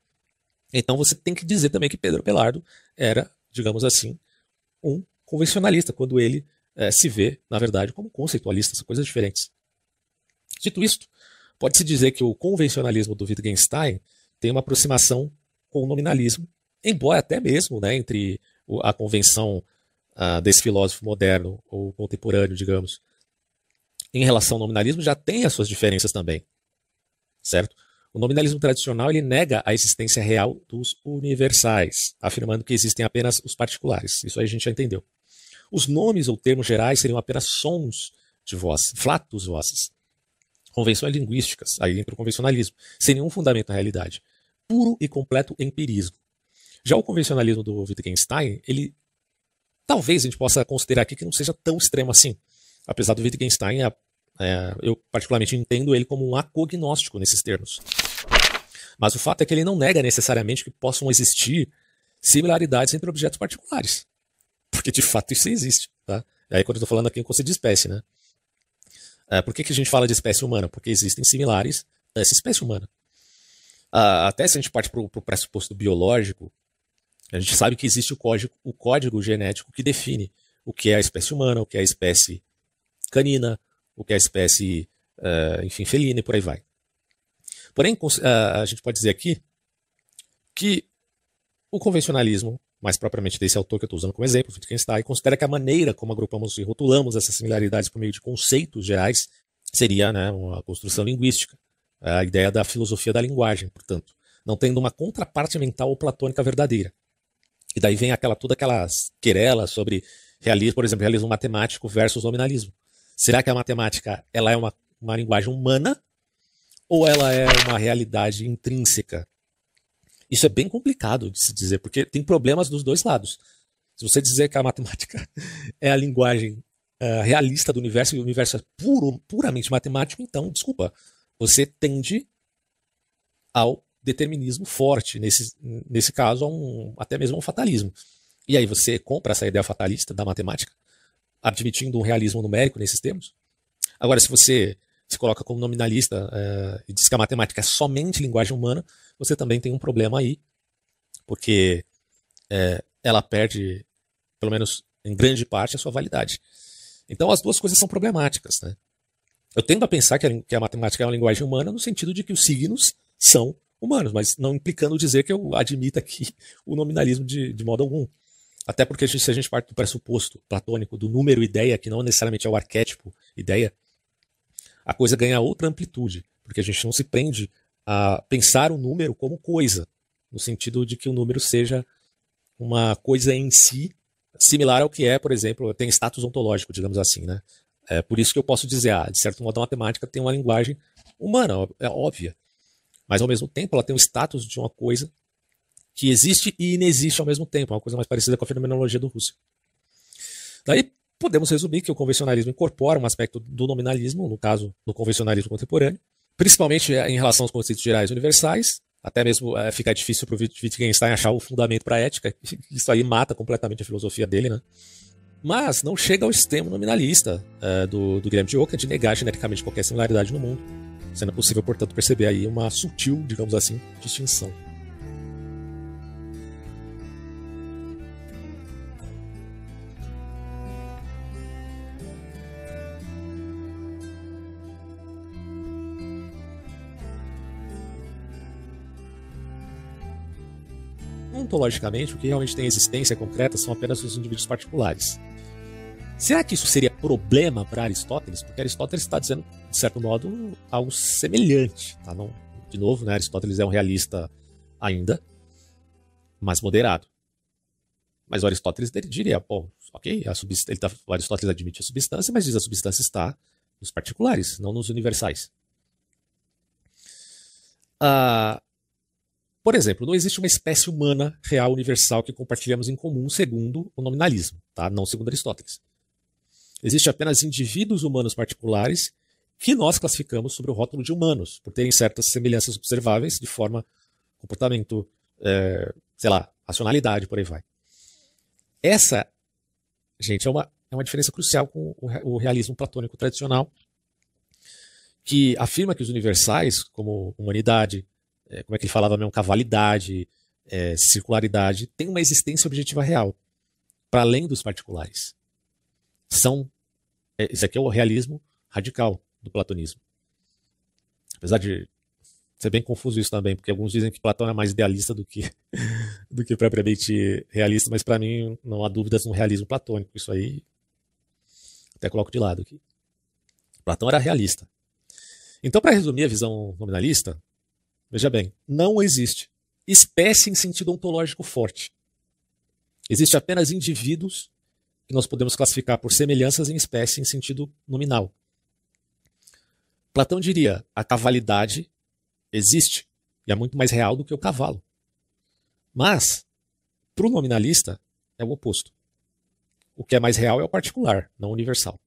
então você tem que dizer também que Pedro Pelardo era, digamos assim, um convencionalista, quando ele é, se vê, na verdade, como conceitualista, são coisas diferentes. Dito isto, pode-se dizer que o convencionalismo do Wittgenstein tem uma aproximação com o nominalismo, embora até mesmo né, entre a convenção uh, desse filósofo moderno ou contemporâneo, digamos, em relação ao nominalismo já tem as suas diferenças também, certo? O nominalismo tradicional ele nega a existência real dos universais, afirmando que existem apenas os particulares. Isso aí a gente já entendeu. Os nomes ou termos gerais seriam apenas sons de voz, flatos vozes. Convenções linguísticas, aí entra o convencionalismo, sem nenhum fundamento na realidade. Puro e completo empirismo. Já o convencionalismo do Wittgenstein, ele talvez a gente possa considerar aqui que não seja tão extremo assim. Apesar do Wittgenstein, é, é, eu particularmente entendo ele como um acognóstico nesses termos. Mas o fato é que ele não nega necessariamente que possam existir similaridades entre objetos particulares. Porque de fato isso existe. Tá? Aí quando eu estou falando aqui em conceito de espécie, né? É, por que, que a gente fala de espécie humana? Porque existem similares nessa espécie humana. Ah, até se a gente parte para o pressuposto biológico, a gente sabe que existe o código, o código genético que define o que é a espécie humana, o que é a espécie canina, o que é a espécie, uh, enfim, felina e por aí vai. Porém, a gente pode dizer aqui que o convencionalismo, mais propriamente desse autor que eu estou usando como exemplo, Wittgenstein, considera que a maneira como agrupamos e rotulamos essas similaridades por meio de conceitos gerais seria né, uma construção linguística, a ideia da filosofia da linguagem, portanto, não tendo uma contraparte mental ou platônica verdadeira. E daí vem aquela toda aquelas querelas sobre realismo, por exemplo, realismo matemático versus nominalismo. Será que a matemática ela é uma, uma linguagem humana ou ela é uma realidade intrínseca? Isso é bem complicado de se dizer, porque tem problemas dos dois lados. Se você dizer que a matemática é a linguagem uh, realista do universo e o universo é puro, puramente matemático, então, desculpa, você tende ao determinismo forte, nesse, nesse caso, um, até mesmo um fatalismo. E aí você compra essa ideia fatalista da matemática, admitindo um realismo numérico nesses termos. Agora, se você se coloca como nominalista é, e diz que a matemática é somente linguagem humana, você também tem um problema aí, porque é, ela perde, pelo menos em grande parte, a sua validade. Então as duas coisas são problemáticas. Né? Eu tendo a pensar que a, que a matemática é uma linguagem humana no sentido de que os signos são humanos, mas não implicando dizer que eu admita aqui o nominalismo de, de modo algum. Até porque se a gente parte do pressuposto platônico do número ideia, que não necessariamente é o arquétipo ideia, a coisa ganha outra amplitude, porque a gente não se prende a pensar o número como coisa, no sentido de que o número seja uma coisa em si, similar ao que é, por exemplo, tem status ontológico, digamos assim, né? É por isso que eu posso dizer, ah, de certo modo a matemática tem uma linguagem humana, é óbvia, mas ao mesmo tempo ela tem o status de uma coisa que existe e inexiste ao mesmo tempo, uma coisa mais parecida com a fenomenologia do Russell. Daí podemos resumir que o convencionalismo incorpora um aspecto do nominalismo, no caso do convencionalismo contemporâneo, principalmente eh, em relação aos conceitos gerais universais, até mesmo é, fica difícil para o Wittgenstein achar o fundamento para a ética, isso aí mata completamente a filosofia dele, né? Mas não chega ao extremo nominalista é, do, do Guilherme de Ockham de negar geneticamente qualquer similaridade no mundo, sendo possível, portanto, perceber aí uma sutil, digamos assim, distinção. Ontologicamente, o que realmente tem existência concreta são apenas os indivíduos particulares. Será que isso seria problema para Aristóteles? Porque Aristóteles está dizendo, de certo modo, algo semelhante. Tá? Não, de novo, né, Aristóteles é um realista ainda, mas moderado. Mas o Aristóteles diria, bom, ok, ele tá, o Aristóteles admite a substância, mas diz a substância está nos particulares, não nos universais. Ah, por exemplo, não existe uma espécie humana real universal que compartilhamos em comum segundo o nominalismo, tá? não segundo Aristóteles. Existem apenas indivíduos humanos particulares que nós classificamos sob o rótulo de humanos, por terem certas semelhanças observáveis de forma, comportamento, é, sei lá, racionalidade, por aí vai. Essa, gente, é uma, é uma diferença crucial com o realismo platônico tradicional, que afirma que os universais, como humanidade, é, como é que ele falava mesmo, cavalidade, é, circularidade, têm uma existência objetiva real, para além dos particulares. São, é, isso aqui é o realismo radical do platonismo. Apesar de ser bem confuso isso também, porque alguns dizem que Platão é mais idealista do que, do que propriamente realista, mas para mim não há dúvidas no realismo platônico. Isso aí até coloco de lado aqui. Platão era realista. Então, para resumir a visão nominalista, veja bem, não existe espécie em sentido ontológico forte. Existe apenas indivíduos que nós podemos classificar por semelhanças em espécie em sentido nominal. Platão diria: a cavalidade existe e é muito mais real do que o cavalo. Mas, para o nominalista, é o oposto. O que é mais real é o particular, não o universal.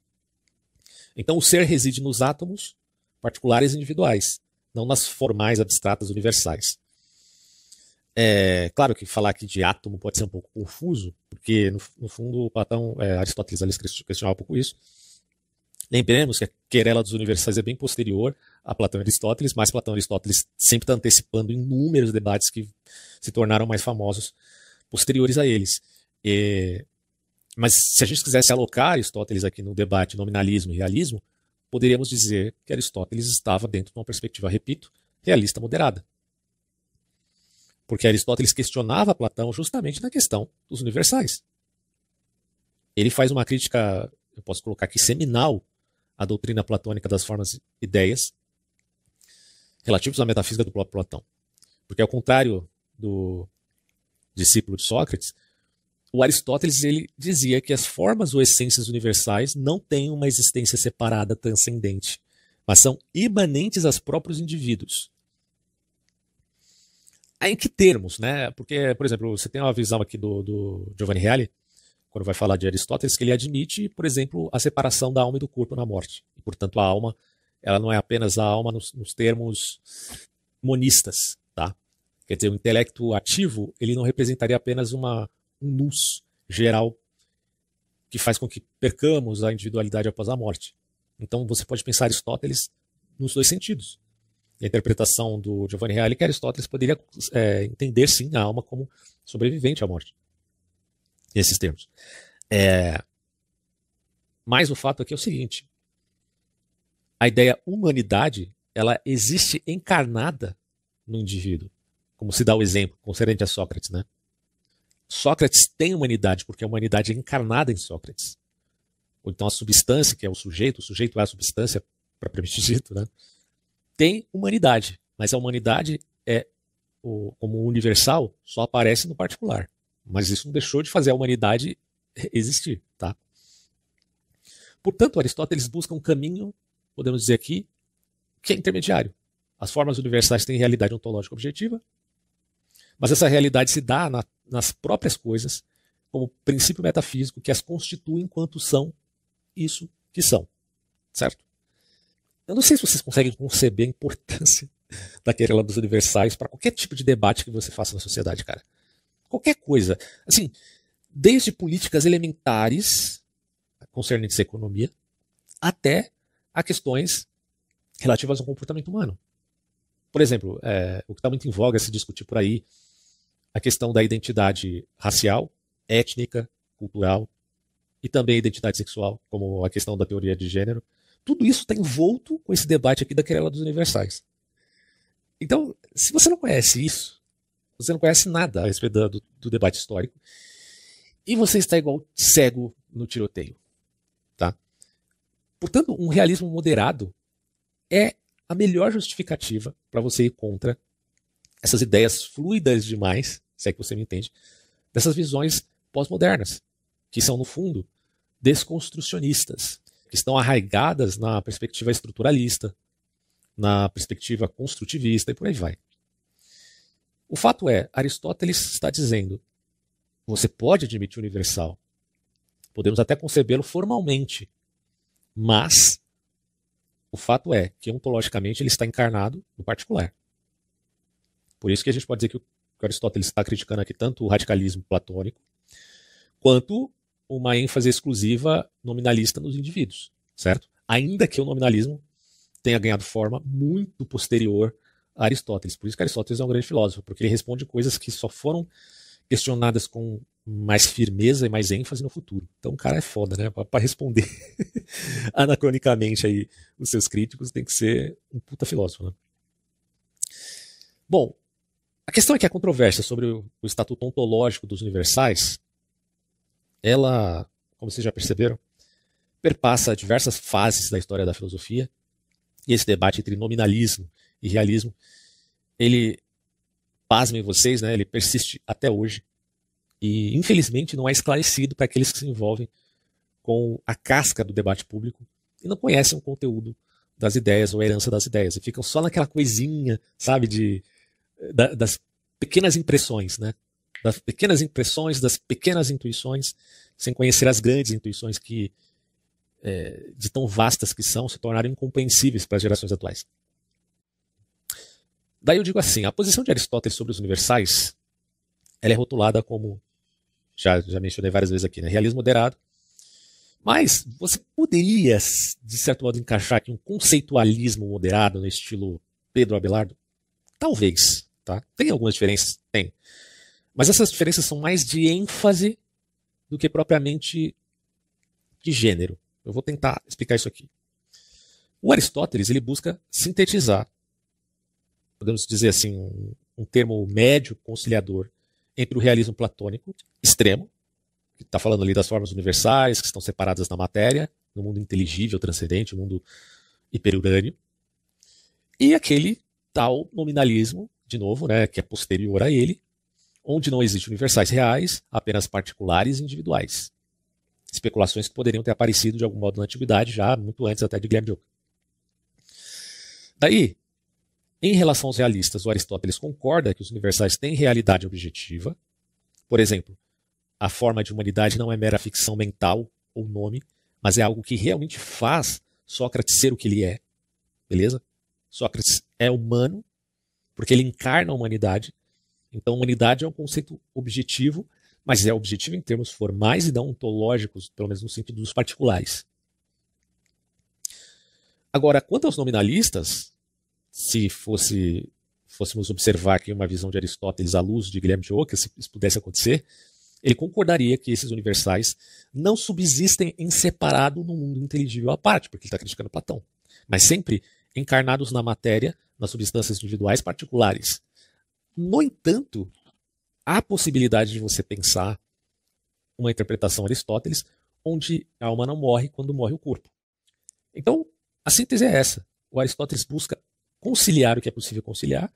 Então, o ser reside nos átomos particulares e individuais, não nas formais abstratas universais. É claro que falar aqui de átomo pode ser um pouco confuso, porque no, no fundo Platão, é, Aristóteles questionava um pouco isso. Lembremos que a querela dos universais é bem posterior a Platão e Aristóteles, mas Platão e Aristóteles sempre estão antecipando inúmeros debates que se tornaram mais famosos posteriores a eles. E, mas se a gente quisesse alocar Aristóteles aqui no debate nominalismo e realismo, poderíamos dizer que Aristóteles estava dentro de uma perspectiva, repito, realista moderada. Porque Aristóteles questionava Platão justamente na questão dos universais. Ele faz uma crítica, eu posso colocar aqui, seminal a doutrina platônica das formas e ideias relativos à metafísica do próprio Platão. Porque ao contrário do discípulo de Sócrates, o Aristóteles ele dizia que as formas ou essências universais não têm uma existência separada transcendente, mas são imanentes aos próprios indivíduos. Em que termos, né? Porque, por exemplo, você tem uma visão aqui do, do Giovanni Reale, quando vai falar de Aristóteles, que ele admite, por exemplo, a separação da alma e do corpo na morte. E, portanto, a alma, ela não é apenas a alma nos, nos termos monistas, tá? Quer dizer, o intelecto ativo, ele não representaria apenas uma, um nus geral que faz com que percamos a individualidade após a morte. Então, você pode pensar Aristóteles nos dois sentidos. a interpretação do Giovanni Reale que Aristóteles poderia é, entender, sim, a alma como sobrevivente à morte nesses termos. É... Mas o fato aqui é o seguinte: a ideia humanidade ela existe encarnada no indivíduo, como se dá o exemplo concernente a Sócrates, né? Sócrates tem humanidade porque a humanidade é encarnada em Sócrates. Ou então a substância, que é o sujeito, o sujeito é a substância propriamente dito, né? Tem humanidade, mas a humanidade é como universal só aparece no particular. Mas isso não deixou de fazer a humanidade existir, tá? Portanto, Aristóteles busca um caminho, podemos dizer aqui, que é intermediário. As formas universais têm realidade ontológica objetiva, mas essa realidade se dá na, nas próprias coisas como princípio metafísico que as constitui enquanto são isso que são, certo? Eu não sei se vocês conseguem conceber a importância da querela dos universais para qualquer tipo de debate que você faça na sociedade, cara. Qualquer coisa. Assim, desde políticas elementares concernentes à economia até a questões relativas ao comportamento humano. Por exemplo, é, o que está muito em voga se discutir por aí, a questão da identidade racial, étnica, cultural e também a identidade sexual, como a questão da teoria de gênero. Tudo isso está envolto com esse debate aqui da querela dos universais. Então, se você não conhece isso, você não conhece nada a respeito do, do debate histórico, e você está igual cego no tiroteio. Tá? Portanto, um realismo moderado é a melhor justificativa para você ir contra essas ideias fluidas demais, se é que você me entende, dessas visões pós-modernas, que são, no fundo, desconstrucionistas, que estão arraigadas na perspectiva estruturalista, na perspectiva construtivista e por aí vai. O fato é, Aristóteles está dizendo: você pode admitir o universal, podemos até concebê-lo formalmente, mas o fato é que ontologicamente ele está encarnado no particular. Por isso que a gente pode dizer que o Aristóteles está criticando aqui tanto o radicalismo platônico, quanto uma ênfase exclusiva nominalista nos indivíduos, certo? Ainda que o nominalismo tenha ganhado forma muito posterior a Aristóteles. Por isso que Aristóteles é um grande filósofo, porque ele responde coisas que só foram questionadas com mais firmeza e mais ênfase no futuro. Então o cara é foda, né? Para responder anacronicamente aí os seus críticos, tem que ser um puta filósofo, né? Bom, a questão é que a controvérsia sobre o, estatuto ontológico dos universais, ela, como vocês já perceberam, perpassa diversas fases da história da filosofia, e esse debate entre nominalismo e realismo, ele, pasmem vocês, né, ele persiste até hoje, e infelizmente não é esclarecido para aqueles que se envolvem com a casca do debate público e não conhecem o conteúdo das ideias ou a herança das ideias, e ficam só naquela coisinha, sabe, de, da, das pequenas impressões, né? Das pequenas impressões, das pequenas intuições, sem conhecer as grandes intuições que, é, de tão vastas que são, se tornaram incompreensíveis para as gerações atuais. Daí eu digo assim, a posição de Aristóteles sobre os universais, ela é rotulada como, já, já mencionei várias vezes aqui, né? realismo moderado, mas você poderia, de certo modo, encaixar aqui um conceitualismo moderado no estilo Pedro Abelardo? Talvez. Tá? Tem algumas diferenças? Tem. Mas essas diferenças são mais de ênfase do que propriamente de gênero. Eu vou tentar explicar isso aqui. O Aristóteles ele busca sintetizar, podemos dizer assim, um, termo médio conciliador entre o realismo platônico extremo, que está falando ali das formas universais, que estão separadas na matéria, no mundo inteligível, transcendente, o mundo hiperurânio, e aquele tal nominalismo de novo, né, que é posterior a ele, onde não existem universais reais, apenas particulares e individuais. Especulações que poderiam ter aparecido de algum modo na antiguidade, já muito antes até de Guilherme Joca. Daí, em relação aos realistas, o Aristóteles concorda que os universais têm realidade objetiva. Por exemplo, a forma de humanidade não é mera ficção mental ou nome, mas é algo que realmente faz Sócrates ser o que ele é. Beleza? Sócrates é humano porque ele encarna a humanidade. Então, humanidade é um conceito objetivo, mas é objetivo em termos formais e não ontológicos, pelo menos no sentido dos particulares. Agora, quanto aos nominalistas, se fosse fôssemos observar aqui uma visão de Aristóteles à luz de Guilherme de Ockham, se isso pudesse acontecer, ele concordaria que esses universais não subsistem em separado no mundo inteligível à parte, porque ele está criticando Platão, mas sempre encarnados na matéria nas substâncias individuais particulares. No entanto, há possibilidade de você pensar uma interpretação Aristóteles onde a alma não morre quando morre o corpo. Então, a síntese é essa. O Aristóteles busca conciliar o que é possível conciliar,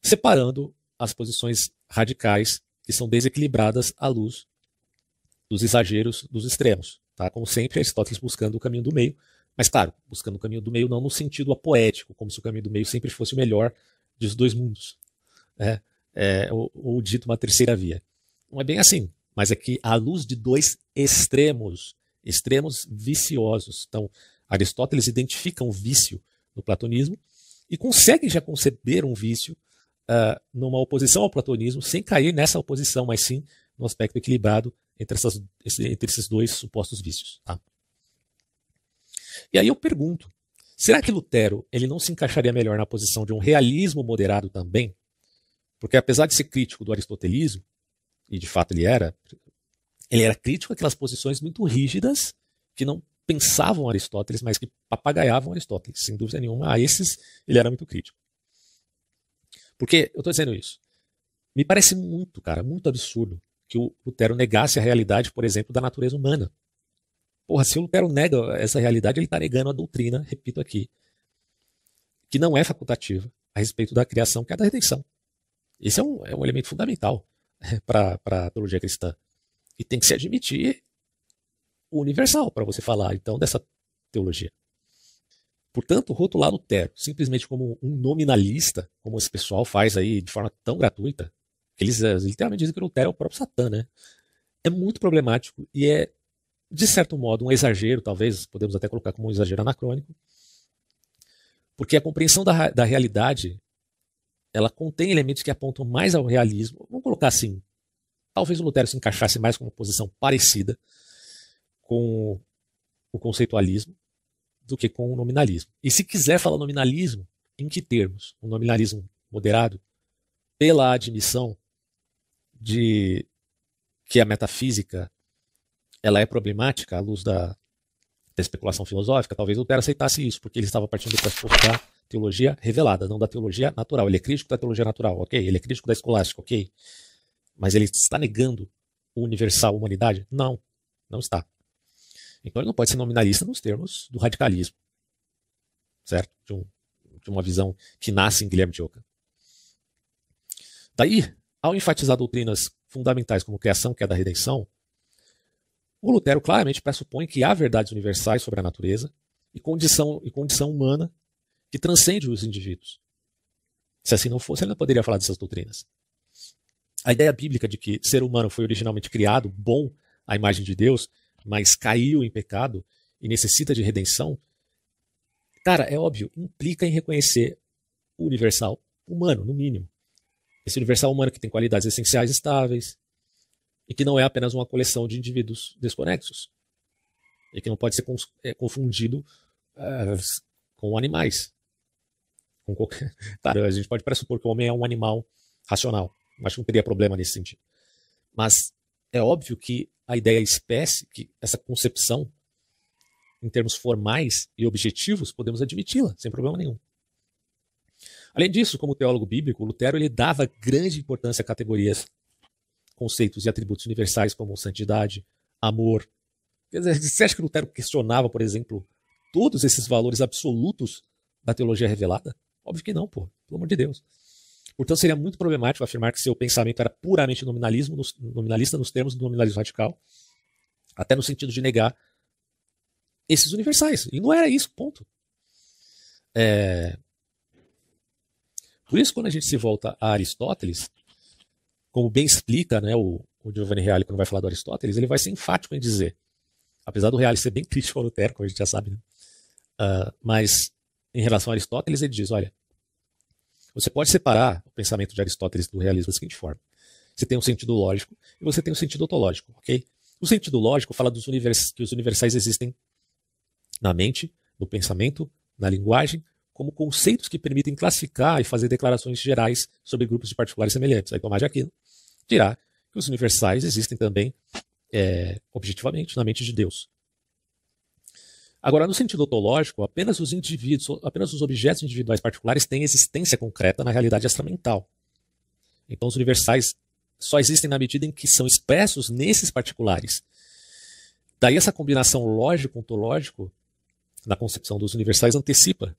separando as posições radicais que são desequilibradas à luz dos exageros dos extremos. Tá? Como sempre, Aristóteles buscando o caminho do meio, mas, claro, buscando o caminho do meio não no sentido apoético, como se o caminho do meio sempre fosse o melhor dos dois mundos. Né? É, ou, ou dito uma terceira via. Não é bem assim, mas é que à luz de dois extremos, extremos viciosos. Então, Aristóteles identifica um vício no platonismo e consegue já conceber um vício uh, numa oposição ao platonismo, sem cair nessa oposição, mas sim no aspecto equilibrado entre, essas, entre esses dois supostos vícios. Tá? E aí eu pergunto, será que Lutero ele não se encaixaria melhor na posição de um realismo moderado também? Porque apesar de ser crítico do aristotelismo, e de fato ele era, ele era crítico àquelas posições muito rígidas que não pensavam Aristóteles, mas que papagaiavam Aristóteles, sem dúvida nenhuma. A esses ele era muito crítico. Por que eu estou dizendo isso? Me parece muito, cara, muito absurdo que o Lutero negasse a realidade, por exemplo, da natureza humana. Porra, se o Lutero nega essa realidade, ele está negando a doutrina, repito aqui, que não é facultativa a respeito da criação, que é a da redenção. Esse é um, é um elemento fundamental para a teologia cristã. E tem que se admitir o universal para você falar, então, dessa teologia. Portanto, rotular Lutero simplesmente como um nominalista, como esse pessoal faz aí de forma tão gratuita, eles eh, literalmente dizem que Lutero é o próprio Satã, né? É muito problemático e é, de certo modo, um exagero, talvez podemos até colocar como um exagero anacrônico, porque a compreensão da, da realidade ela contém elementos que apontam mais ao realismo. Vamos colocar assim, talvez o Lutero se encaixasse mais com uma posição parecida com o conceitualismo do que com o nominalismo. E se quiser falar nominalismo, em que termos? Um nominalismo moderado pela admissão de que a metafísica ela é problemática à luz da, da especulação filosófica, talvez Lutero aceitasse isso, porque ele estava partindo do pressuposto da teologia revelada, não da teologia natural. Ele é crítico da teologia natural, ok? Ele é crítico da escolástica, ok? Mas ele está negando o universal, a humanidade? Não, não está. Então ele não pode ser nominalista nos termos do radicalismo, certo? De, um, de uma visão que nasce em Guilherme de Ockham. Daí, ao enfatizar doutrinas fundamentais como criação, que é da redenção, o Lutero claramente pressupõe que há verdades universais sobre a natureza e condição, e condição humana que transcende os indivíduos. Se assim não fosse, ele não poderia falar dessas doutrinas. A ideia bíblica de que ser humano foi originalmente criado, bom à imagem de Deus, mas caiu em pecado e necessita de redenção, cara, é óbvio, implica em reconhecer o universal humano, no mínimo. Esse universal humano que tem qualidades essenciais estáveis e que não é apenas uma coleção de indivíduos desconexos e que não pode ser é, confundido uh, com animais. Com qualquer... Claro, a gente pode pressupor que o homem é um animal racional. Acho que não teria problema nesse sentido. Mas é óbvio que a ideia espécie, que essa concepção, em termos formais e objetivos, podemos admiti-la sem problema nenhum. Além disso, como teólogo bíblico, Lutero ele dava grande importância a categorias, conceitos e atributos universais como santidade, amor. Quer dizer, você acha que Lutero questionava, por exemplo, todos esses valores absolutos da teologia revelada? Óbvio que não, pô, pelo amor de Deus. Portanto, seria muito problemático afirmar que seu pensamento era puramente nominalismo, nominalista nos termos do nominalismo radical, até no sentido de negar esses universais. E não era isso, ponto. É, por isso, quando a gente se volta a Aristóteles, como bem explica né, o, o Giovanni Reale quando vai falar do Aristóteles, ele vai ser enfático em dizer, apesar do Reale ser bem crítico ao Lutero, como a gente já sabe, né? uh, mas em relação a Aristóteles, ele diz: olha, você pode separar o pensamento de Aristóteles do realismo da seguinte forma: você tem um sentido lógico e você tem um sentido ontológico? O sentido lógico fala dos univers que os universais existem na mente, no pensamento, na linguagem, como conceitos que permitem classificar e fazer declarações gerais sobre grupos de particulares semelhantes. Aí Tomás de Aquino dirá que os universais existem também é, objetivamente na mente de Deus. Agora, no sentido ontológico, apenas os indivíduos, apenas os objetos individuais particulares têm existência concreta na realidade extramental. Então, os universais só existem na medida em que são expressos nesses particulares. Daí essa combinação lógico-ontológico na concepção dos universais antecipa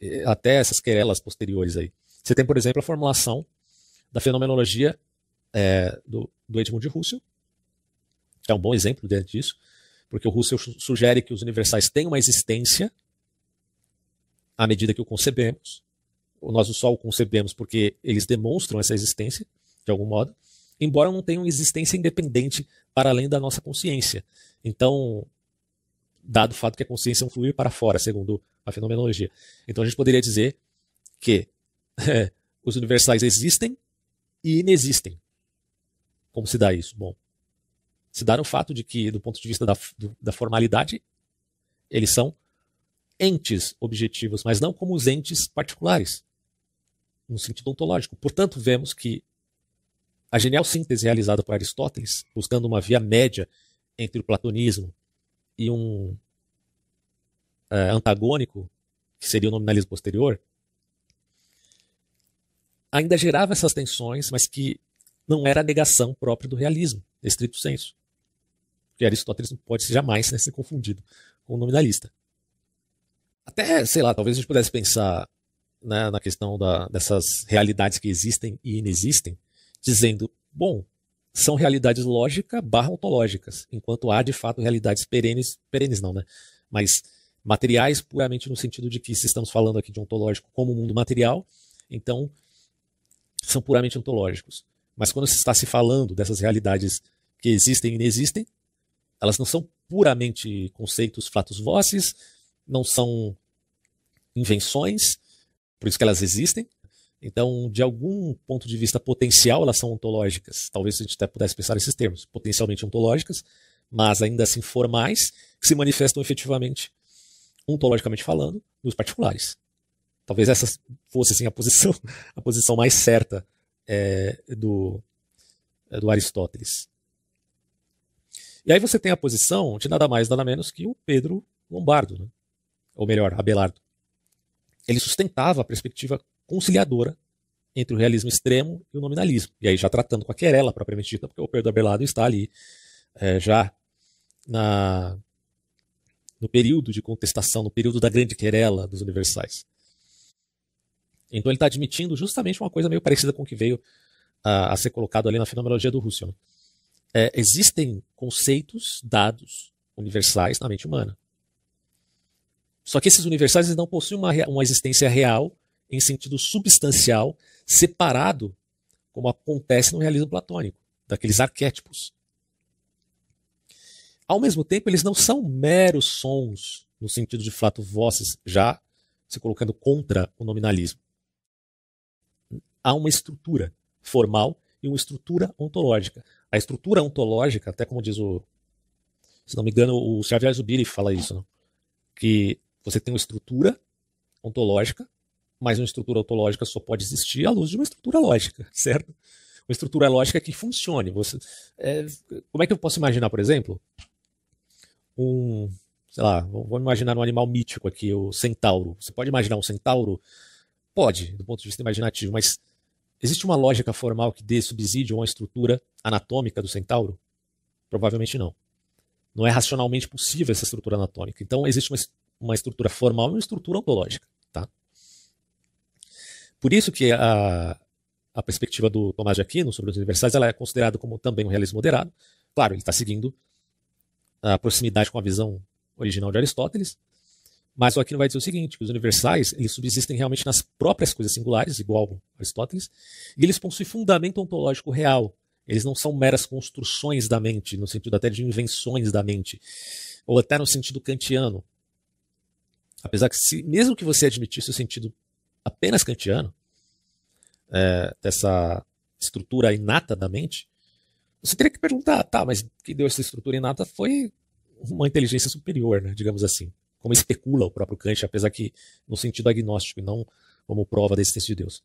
eh, até essas querelas posteriores aí. Você tem, por exemplo, a formulação da fenomenologia é, do, do Edmund Russell, é um bom exemplo dentro disso, porque o Russell sugere que os universais têm uma existência à medida que o concebemos. Nós só o concebemos porque eles demonstram essa existência, de algum modo, embora não tenham existência independente para além da nossa consciência. Então, dado o fato que a consciência é um fluir para fora, segundo a fenomenologia. Então a gente poderia dizer que é, os universais existem e inexistem. Como se dá isso? Bom, se dá o fato de que, do ponto de vista da, do, da formalidade, eles são entes objetivos, mas não como os entes particulares, no sentido ontológico. Portanto, vemos que a genial síntese realizada por Aristóteles, buscando uma via média entre o platonismo e um é, antagônico, que seria o nominalismo posterior, ainda gerava essas tensões, mas que não era a negação própria do realismo, estrito senso. Que Aristóteles não pode jamais né, ser confundido com o nominalista. Até, sei lá, talvez a gente pudesse pensar né, na questão da, dessas realidades que existem e inexistem, dizendo, bom, são realidades lógicas barra ontológicas, enquanto há de fato realidades perenes, perenes não, né? Mas materiais puramente no sentido de que se estamos falando aqui de ontológico como mundo material, então são puramente ontológicos. Mas quando se está se falando dessas realidades que existem e inexistem, elas não são puramente conceitos flatus vocis, não são invenções, por isso que elas existem. Então, de algum ponto de vista potencial, elas são ontológicas. Talvez a gente até pudesse pensar nesses termos, potencialmente ontológicas, mas ainda assim formais, que se manifestam efetivamente, ontologicamente falando, nos particulares. Talvez essa fosse assim, a posição, a posição mais certa é, do, é, do Aristóteles. E aí você tem a posição de nada mais, nada menos que o Pedro Lombardo, né? ou melhor, Abelardo. Ele sustentava a perspectiva conciliadora entre o realismo extremo e o nominalismo. E aí já tratando com a querela propriamente dita, porque o Pedro Abelardo está ali é, já na, no período de contestação, no período da grande querela dos universais. Então ele está admitindo justamente uma coisa meio parecida com o que veio a, a ser colocado ali na fenomenologia do Husserl. É, existem conceitos dados universais na mente humana. Só que esses universais não possuem uma, uma existência real em sentido substancial, separado, como acontece no realismo platônico, daqueles arquétipos. Ao mesmo tempo, eles não são meros sons, no sentido de flato vozes, já se colocando contra o nominalismo. Há uma estrutura formal e uma estrutura ontológica. A estrutura ontológica, até como diz o. Se não me engano, o Xavier Zubiri fala isso, não? que você tem uma estrutura ontológica, mas uma estrutura ontológica só pode existir à luz de uma estrutura lógica, certo? Uma estrutura lógica que funcione. Você, é, como é que eu posso imaginar, por exemplo, um, sei lá, vamos imaginar um animal mítico aqui, o centauro. Você pode imaginar um centauro? Pode, do ponto de vista imaginativo, mas existe uma lógica formal que dê subsídio a uma estrutura anatômica do centauro? Provavelmente não. Não é racionalmente possível essa estrutura anatômica. Então existe uma, uma estrutura formal e uma estrutura ontológica. Tá? Por isso que a, a perspectiva do Tomás de Aquino sobre os universais ela é considerada como também um realismo moderado. Claro, ele está seguindo a proximidade com a visão original de Aristóteles, mas o Aquino vai dizer o seguinte, que os universais eles subsistem realmente nas próprias coisas singulares, igual Aristóteles, e eles possuem fundamento ontológico real. Eles não são meras construções da mente, no sentido até de invenções da mente, ou até no sentido kantiano. Apesar que, se, mesmo que você admitisse o sentido apenas kantiano, é, dessa estrutura inata da mente, você teria que perguntar, tá, mas que deu essa estrutura inata foi uma inteligência superior, né, digamos assim. Como especula o próprio Kant, apesar que no sentido agnóstico e não como prova da existência de Deus.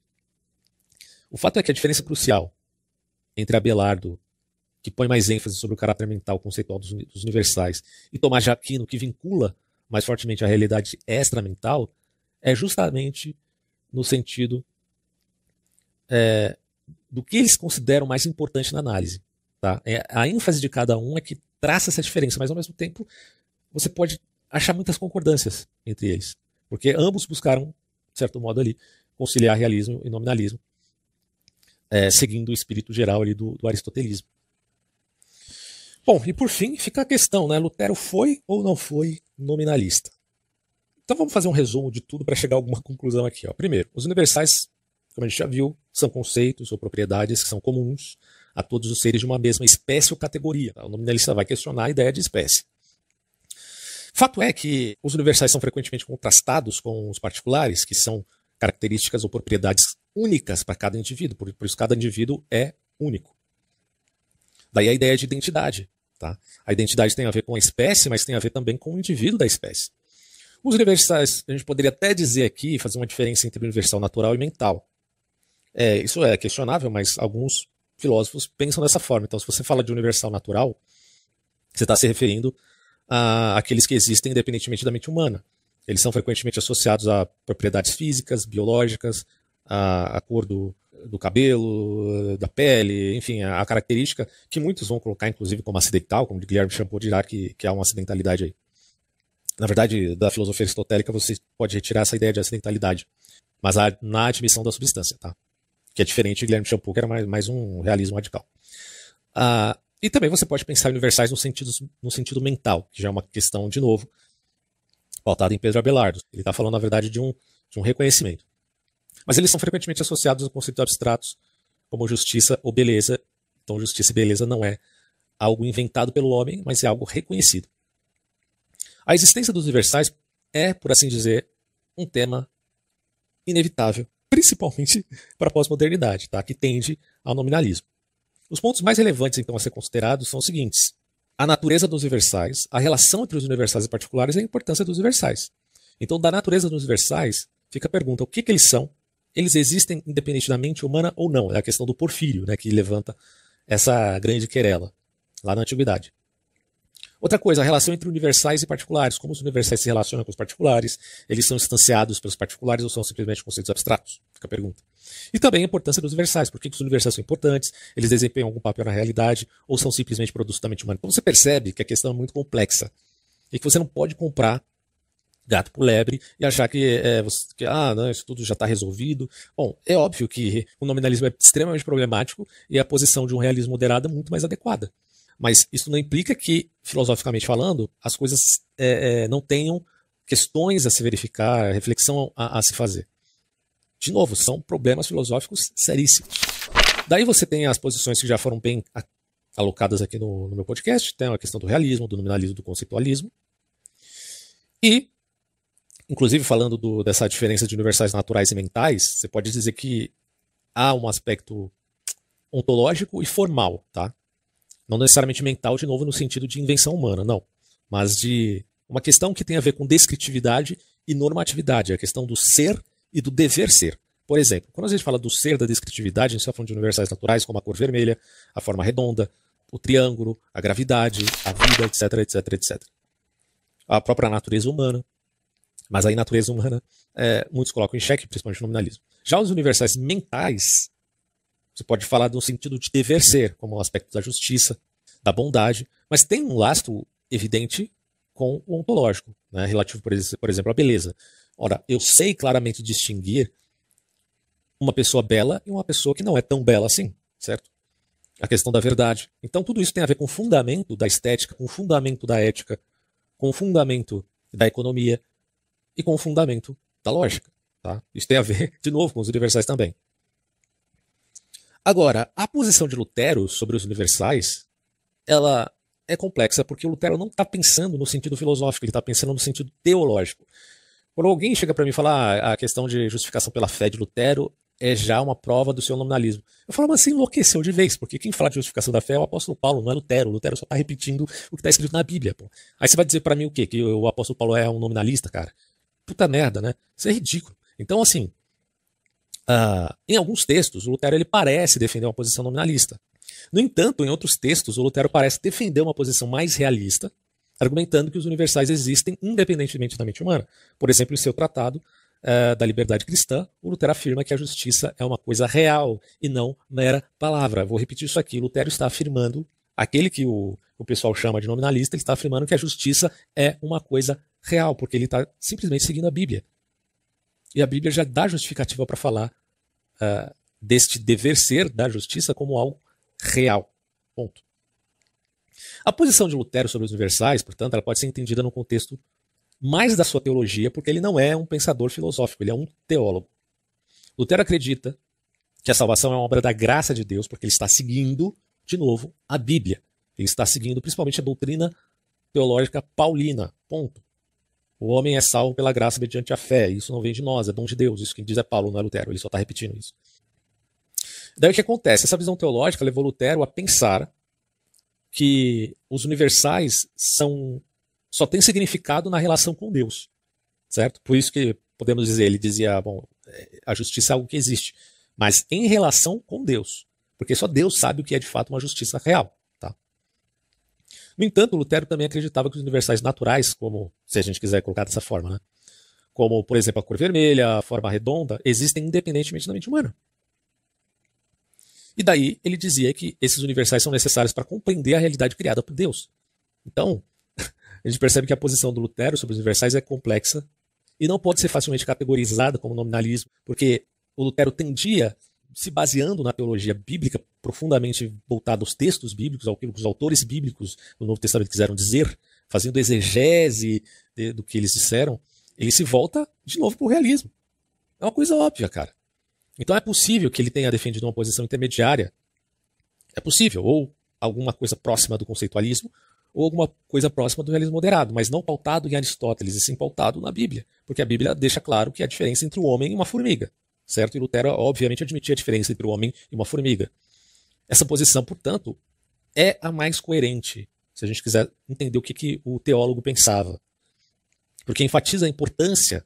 O fato é que a diferença crucial entre Abelardo, que põe mais ênfase sobre o caráter mental conceitual dos, dos universais, e Tomás de Aquino, que vincula mais fortemente a realidade extramental, é justamente no sentido é, do que eles consideram mais importante na análise. Tá? É, a ênfase de cada um é que traça essa diferença, mas ao mesmo tempo você pode achar muitas concordâncias entre eles, porque ambos buscaram, de certo modo ali, conciliar realismo e nominalismo, é, seguindo o espírito geral ali do, do aristotelismo. Bom, e por fim fica a questão, né? Lutero foi ou não foi nominalista? Então vamos fazer um resumo de tudo para chegar a alguma conclusão aqui. Ó. Primeiro, os universais, como a gente já viu, são conceitos ou propriedades que são comuns a todos os seres de uma mesma espécie ou categoria. O nominalista vai questionar a ideia de espécie. Fato é que os universais são frequentemente contrastados com os particulares, que são características ou propriedades únicas para cada indivíduo, por, por isso cada indivíduo é único. Daí a ideia de identidade. Tá? A identidade tem a ver com a espécie, mas tem a ver também com o indivíduo da espécie. Os universais, a gente poderia até dizer aqui, fazer uma diferença entre universal natural e mental. É, isso é questionável, mas alguns filósofos pensam dessa forma. Então, se você fala de universal natural, você está se referindo a aqueles que existem independentemente da mente humana. Eles são frequentemente associados a propriedades físicas, biológicas, a, a cor do, do cabelo, da pele, enfim, a, a, característica que muitos vão colocar, inclusive, como acidental, como Guilherme Champot dirá que, que há uma acidentalidade aí. Na verdade, da filosofia aristotélica, você pode retirar essa ideia de acidentalidade, mas há, na admissão da substância, tá? Que é diferente de Guilherme Champot, que era mais, mais um realismo radical. Ah, e também você pode pensar universais no sentido, no sentido mental, que já é uma questão, de novo, pautada em Pedro Abelardo. Ele está falando, na verdade, de um, de um reconhecimento. Mas eles são frequentemente associados a conceitos abstratos, como justiça ou beleza. Então, justiça e beleza não é algo inventado pelo homem, mas é algo reconhecido. A existência dos universais é, por assim dizer, um tema inevitável, principalmente para a pós-modernidade, tá? que tende ao nominalismo. Os pontos mais relevantes, então, a ser considerados são os seguintes: a natureza dos universais, a relação entre os universais e particulares e a importância dos universais. Então, da natureza dos universais, fica a pergunta: o que, que eles são? Eles existem independente da mente humana ou não? É a questão do porfírio, né, que levanta essa grande querela lá na antiguidade. Outra coisa, a relação entre universais e particulares. Como os universais se relacionam com os particulares? Eles são instanciados pelos particulares ou são simplesmente conceitos abstratos? Fica a pergunta. E também a importância dos universais. Por que os universais são importantes? Eles desempenham algum papel na realidade ou são simplesmente produtos da mente humana? Então você percebe que a questão é muito complexa e que você não pode comprar gato por lebre e achar que, é, você, que ah, não, isso tudo já está resolvido. Bom, é óbvio que o nominalismo é extremamente problemático e a posição de um realismo moderado é muito mais adequada. Mas isso não implica que, filosoficamente falando, as coisas é, é, não tenham questões a se verificar, reflexão a, a, se fazer. De novo, são problemas filosóficos seríssimos. Daí você tem as posições que já foram bem alocadas aqui no, no meu podcast, tem a questão do realismo, do nominalismo, do conceitualismo. E, inclusive falando do, dessa diferença de universais naturais e mentais, você pode dizer que há um aspecto ontológico e formal, tá? Não necessariamente mental, de novo, no sentido de invenção humana, não. Mas de uma questão que tem a ver com descritividade e normatividade, a questão do ser e do dever ser. Por exemplo, quando a gente fala do ser da descritividade, a gente está falando de universais naturais como a cor vermelha, a forma redonda, o triângulo, a gravidade, a vida, etc, etc, etc. A própria natureza humana. Mas aí, natureza humana, é, muitos colocam em xeque, principalmente no nominalismo. Já os universais mentais, você pode falar no sentido de dever ser, como o aspecto da justiça, da bondade, mas tem um lastro evidente com o ontológico, né, relativo, por exemplo, à beleza. Ora, eu sei claramente distinguir uma pessoa bela e uma pessoa que não é tão bela assim, certo? A questão da verdade. Então, tudo isso tem a ver com o fundamento da estética, com o fundamento da ética, com o fundamento da economia e com o fundamento da lógica. Tá? Isso tem a ver, de novo, com os universais também. Agora, a posição de Lutero sobre os universais, ela é complexa porque o Lutero não está pensando no sentido filosófico, ele está pensando no sentido teológico. Quando alguém chega para mim e fala ah, a questão de justificação pela fé de Lutero é já uma prova do seu nominalismo. Eu falo, mas você enlouqueceu de vez, porque quem fala de justificação da fé é o apóstolo Paulo, não é Lutero. Lutero só está repetindo o que está escrito na Bíblia. Pô. Aí você vai dizer para mim o quê? Que o apóstolo Paulo é um nominalista, cara? Puta merda, né? Isso é ridículo. Então, assim, Uh, em alguns textos, o Lutero ele parece defender uma posição nominalista. No entanto, em outros textos, o Lutero parece defender uma posição mais realista, argumentando que os universais existem independentemente da mente humana. Por exemplo, em seu tratado uh, da liberdade cristã, o Lutero afirma que a justiça é uma coisa real e não mera palavra. Vou repetir isso aqui. Lutero está afirmando, aquele que o, o pessoal chama de nominalista, ele está afirmando que a justiça é uma coisa real, porque ele está simplesmente seguindo a Bíblia. E a Bíblia já dá justificativa para falar uh, deste dever ser da justiça como algo real. Ponto. A posição de Lutero sobre os universais, portanto, ela pode ser entendida no contexto mais da sua teologia, porque ele não é um pensador filosófico, ele é um teólogo. Lutero acredita que a salvação é uma obra da graça de Deus, porque ele está seguindo, de novo, a Bíblia. Ele está seguindo principalmente a doutrina teológica paulina. Ponto. O homem é salvo pela graça mediante a fé. Isso não vem de nós, é dom de Deus. Isso quem diz é Paulo, não é Lutero. Ele só está repetindo isso. Daí o que acontece? Essa visão teológica levou Lutero a pensar que os universais são só têm significado na relação com Deus, certo? Por isso que podemos dizer, ele dizia, bom, é, a justiça é algo que existe, mas em relação com Deus, porque só Deus sabe o que é de fato uma justiça real. No entanto, Lutero também acreditava que os universais naturais, como se a gente quiser colocar dessa forma, né? como por exemplo a cor vermelha, a forma redonda, existem independentemente da mente humana. E daí ele dizia que esses universais são necessários para compreender a realidade criada por Deus. Então, a gente percebe que a posição do Lutero sobre os universais é complexa e não pode ser facilmente categorizada como nominalismo, porque o Lutero tendia, se baseando na teologia bíblica, profundamente voltada aos textos bíblicos, ao que os autores bíblicos do Novo Testamento quiseram dizer, fazendo exegese do que eles disseram, ele se volta de novo para o realismo. É uma coisa óbvia, cara. Então é possível que ele tenha defendido uma posição intermediária. É possível, ou alguma coisa próxima do conceitualismo, ou alguma coisa próxima do realismo moderado, mas não pautado em Aristóteles, e sim pautado na Bíblia. Porque a Bíblia deixa claro que há diferença entre o homem e uma formiga. Certo? E Lutero, obviamente, admitia a diferença entre o homem e uma formiga. Essa posição, portanto, é a mais coerente, se a gente quiser entender o que, que o teólogo pensava. Porque enfatiza a importância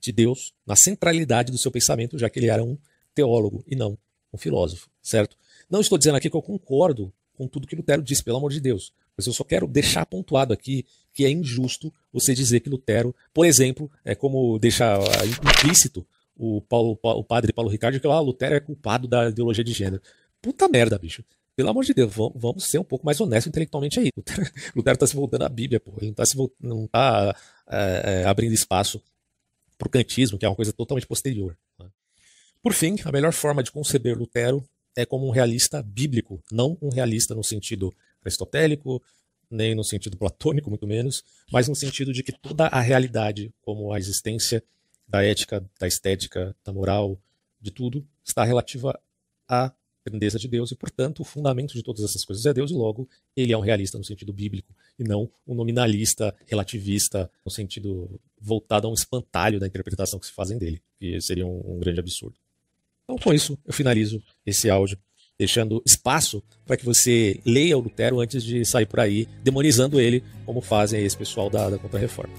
de Deus na centralidade do seu pensamento, já que ele era um teólogo e não um filósofo, certo? Não estou dizendo aqui que eu concordo com tudo que Lutero disse, pelo amor de Deus, mas eu só quero deixar pontuado aqui que é injusto você dizer que Lutero, por exemplo, é como deixa implícito o, Paulo, o padre Paulo Ricardo que ah, Lutero é culpado da ideologia de gênero. Puta merda, bicho. Pelo amor de Deus, vamos ser um pouco mais honestos intelectualmente aí. Lutero está se voltando à Bíblia, pô. Ele não está não tá, é, é, abrindo espaço para o kantismo, que é uma coisa totalmente posterior. Né? Por fim, a melhor forma de conceber Lutero é como um realista bíblico, não um realista no sentido aristotélico, nem no sentido platônico, muito menos, mas no sentido de que toda a realidade, como a existência da ética, da estética, da moral, de tudo, está relativa à grandeza de Deus e, portanto, o fundamento de todas essas coisas é Deus e logo ele é um realista no sentido bíblico e não um nominalista relativista no sentido voltado a um espantalho da interpretação que se fazem dele, que seria um, um grande absurdo. Então, com isso, eu finalizo esse áudio, deixando espaço para que você leia o Lutero antes de sair por aí demonizando ele, como fazem esse pessoal da, da Contra-Reforma.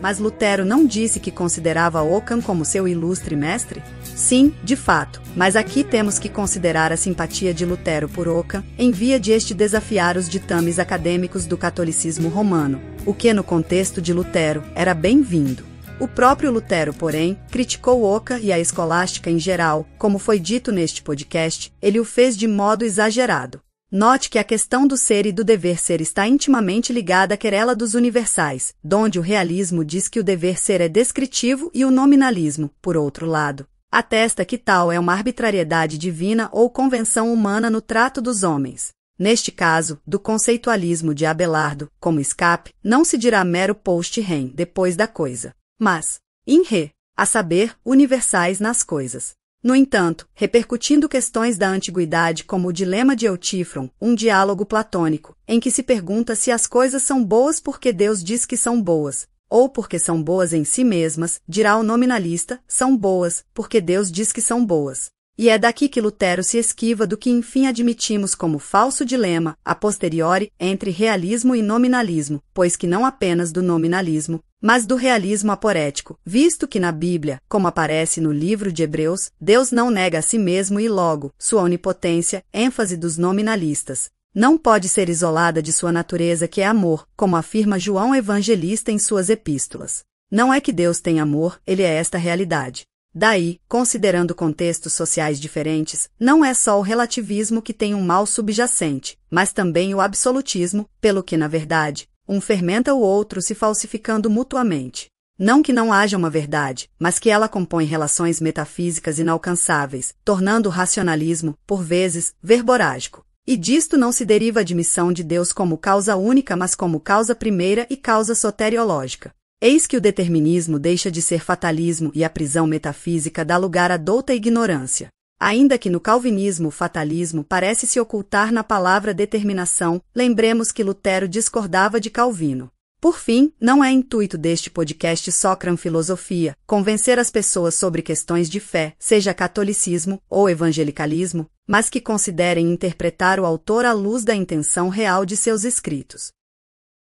Mas Lutero não disse que considerava Ockham como seu ilustre mestre? Sim, de fato, mas aqui temos que considerar a simpatia de Lutero por Ockham em via de este desafiar os ditames acadêmicos do catolicismo romano, o que no contexto de Lutero era bem-vindo. O próprio Lutero, porém, criticou Ockham e a escolástica em geral, como foi dito neste podcast, ele o fez de modo exagerado. Note que a questão do ser e do dever ser está intimamente ligada à querela dos universais, donde o realismo diz que o dever ser é descritivo e o nominalismo, por outro lado, atesta que tal é uma arbitrariedade divina ou convenção humana no trato dos homens. Neste caso, do conceitualismo de Abelardo, como escape, não se dirá mero post-rem depois da coisa, mas in re, a saber, universais nas coisas. No entanto, repercutindo questões da antiguidade como o dilema de Eutífron, um diálogo platônico, em que se pergunta se as coisas são boas porque Deus diz que são boas, ou porque são boas em si mesmas, dirá o nominalista, são boas, porque Deus diz que são boas. E é daqui que Lutero se esquiva do que enfim admitimos como falso dilema, a posteriori, entre realismo e nominalismo, pois que não apenas do nominalismo, mas do realismo aporético, visto que na Bíblia, como aparece no livro de Hebreus, Deus não nega a si mesmo e logo, sua onipotência, ênfase dos nominalistas. Não pode ser isolada de sua natureza que é amor, como afirma João Evangelista em suas epístolas. Não é que Deus tem amor, ele é esta realidade. Daí, considerando contextos sociais diferentes, não é só o relativismo que tem um mal subjacente, mas também o absolutismo, pelo que, na verdade, um fermenta o outro se falsificando mutuamente. Não que não haja uma verdade, mas que ela compõe relações metafísicas inalcançáveis, tornando o racionalismo, por vezes, verborágico. E disto não se deriva a admissão de Deus como causa única, mas como causa primeira e causa soteriológica. Eis que o determinismo deixa de ser fatalismo e a prisão metafísica dá lugar à douta ignorância. Ainda que no calvinismo o fatalismo parece se ocultar na palavra determinação, lembremos que Lutero discordava de Calvino. Por fim, não é intuito deste podcast Socram Filosofia convencer as pessoas sobre questões de fé, seja catolicismo ou evangelicalismo, mas que considerem interpretar o autor à luz da intenção real de seus escritos.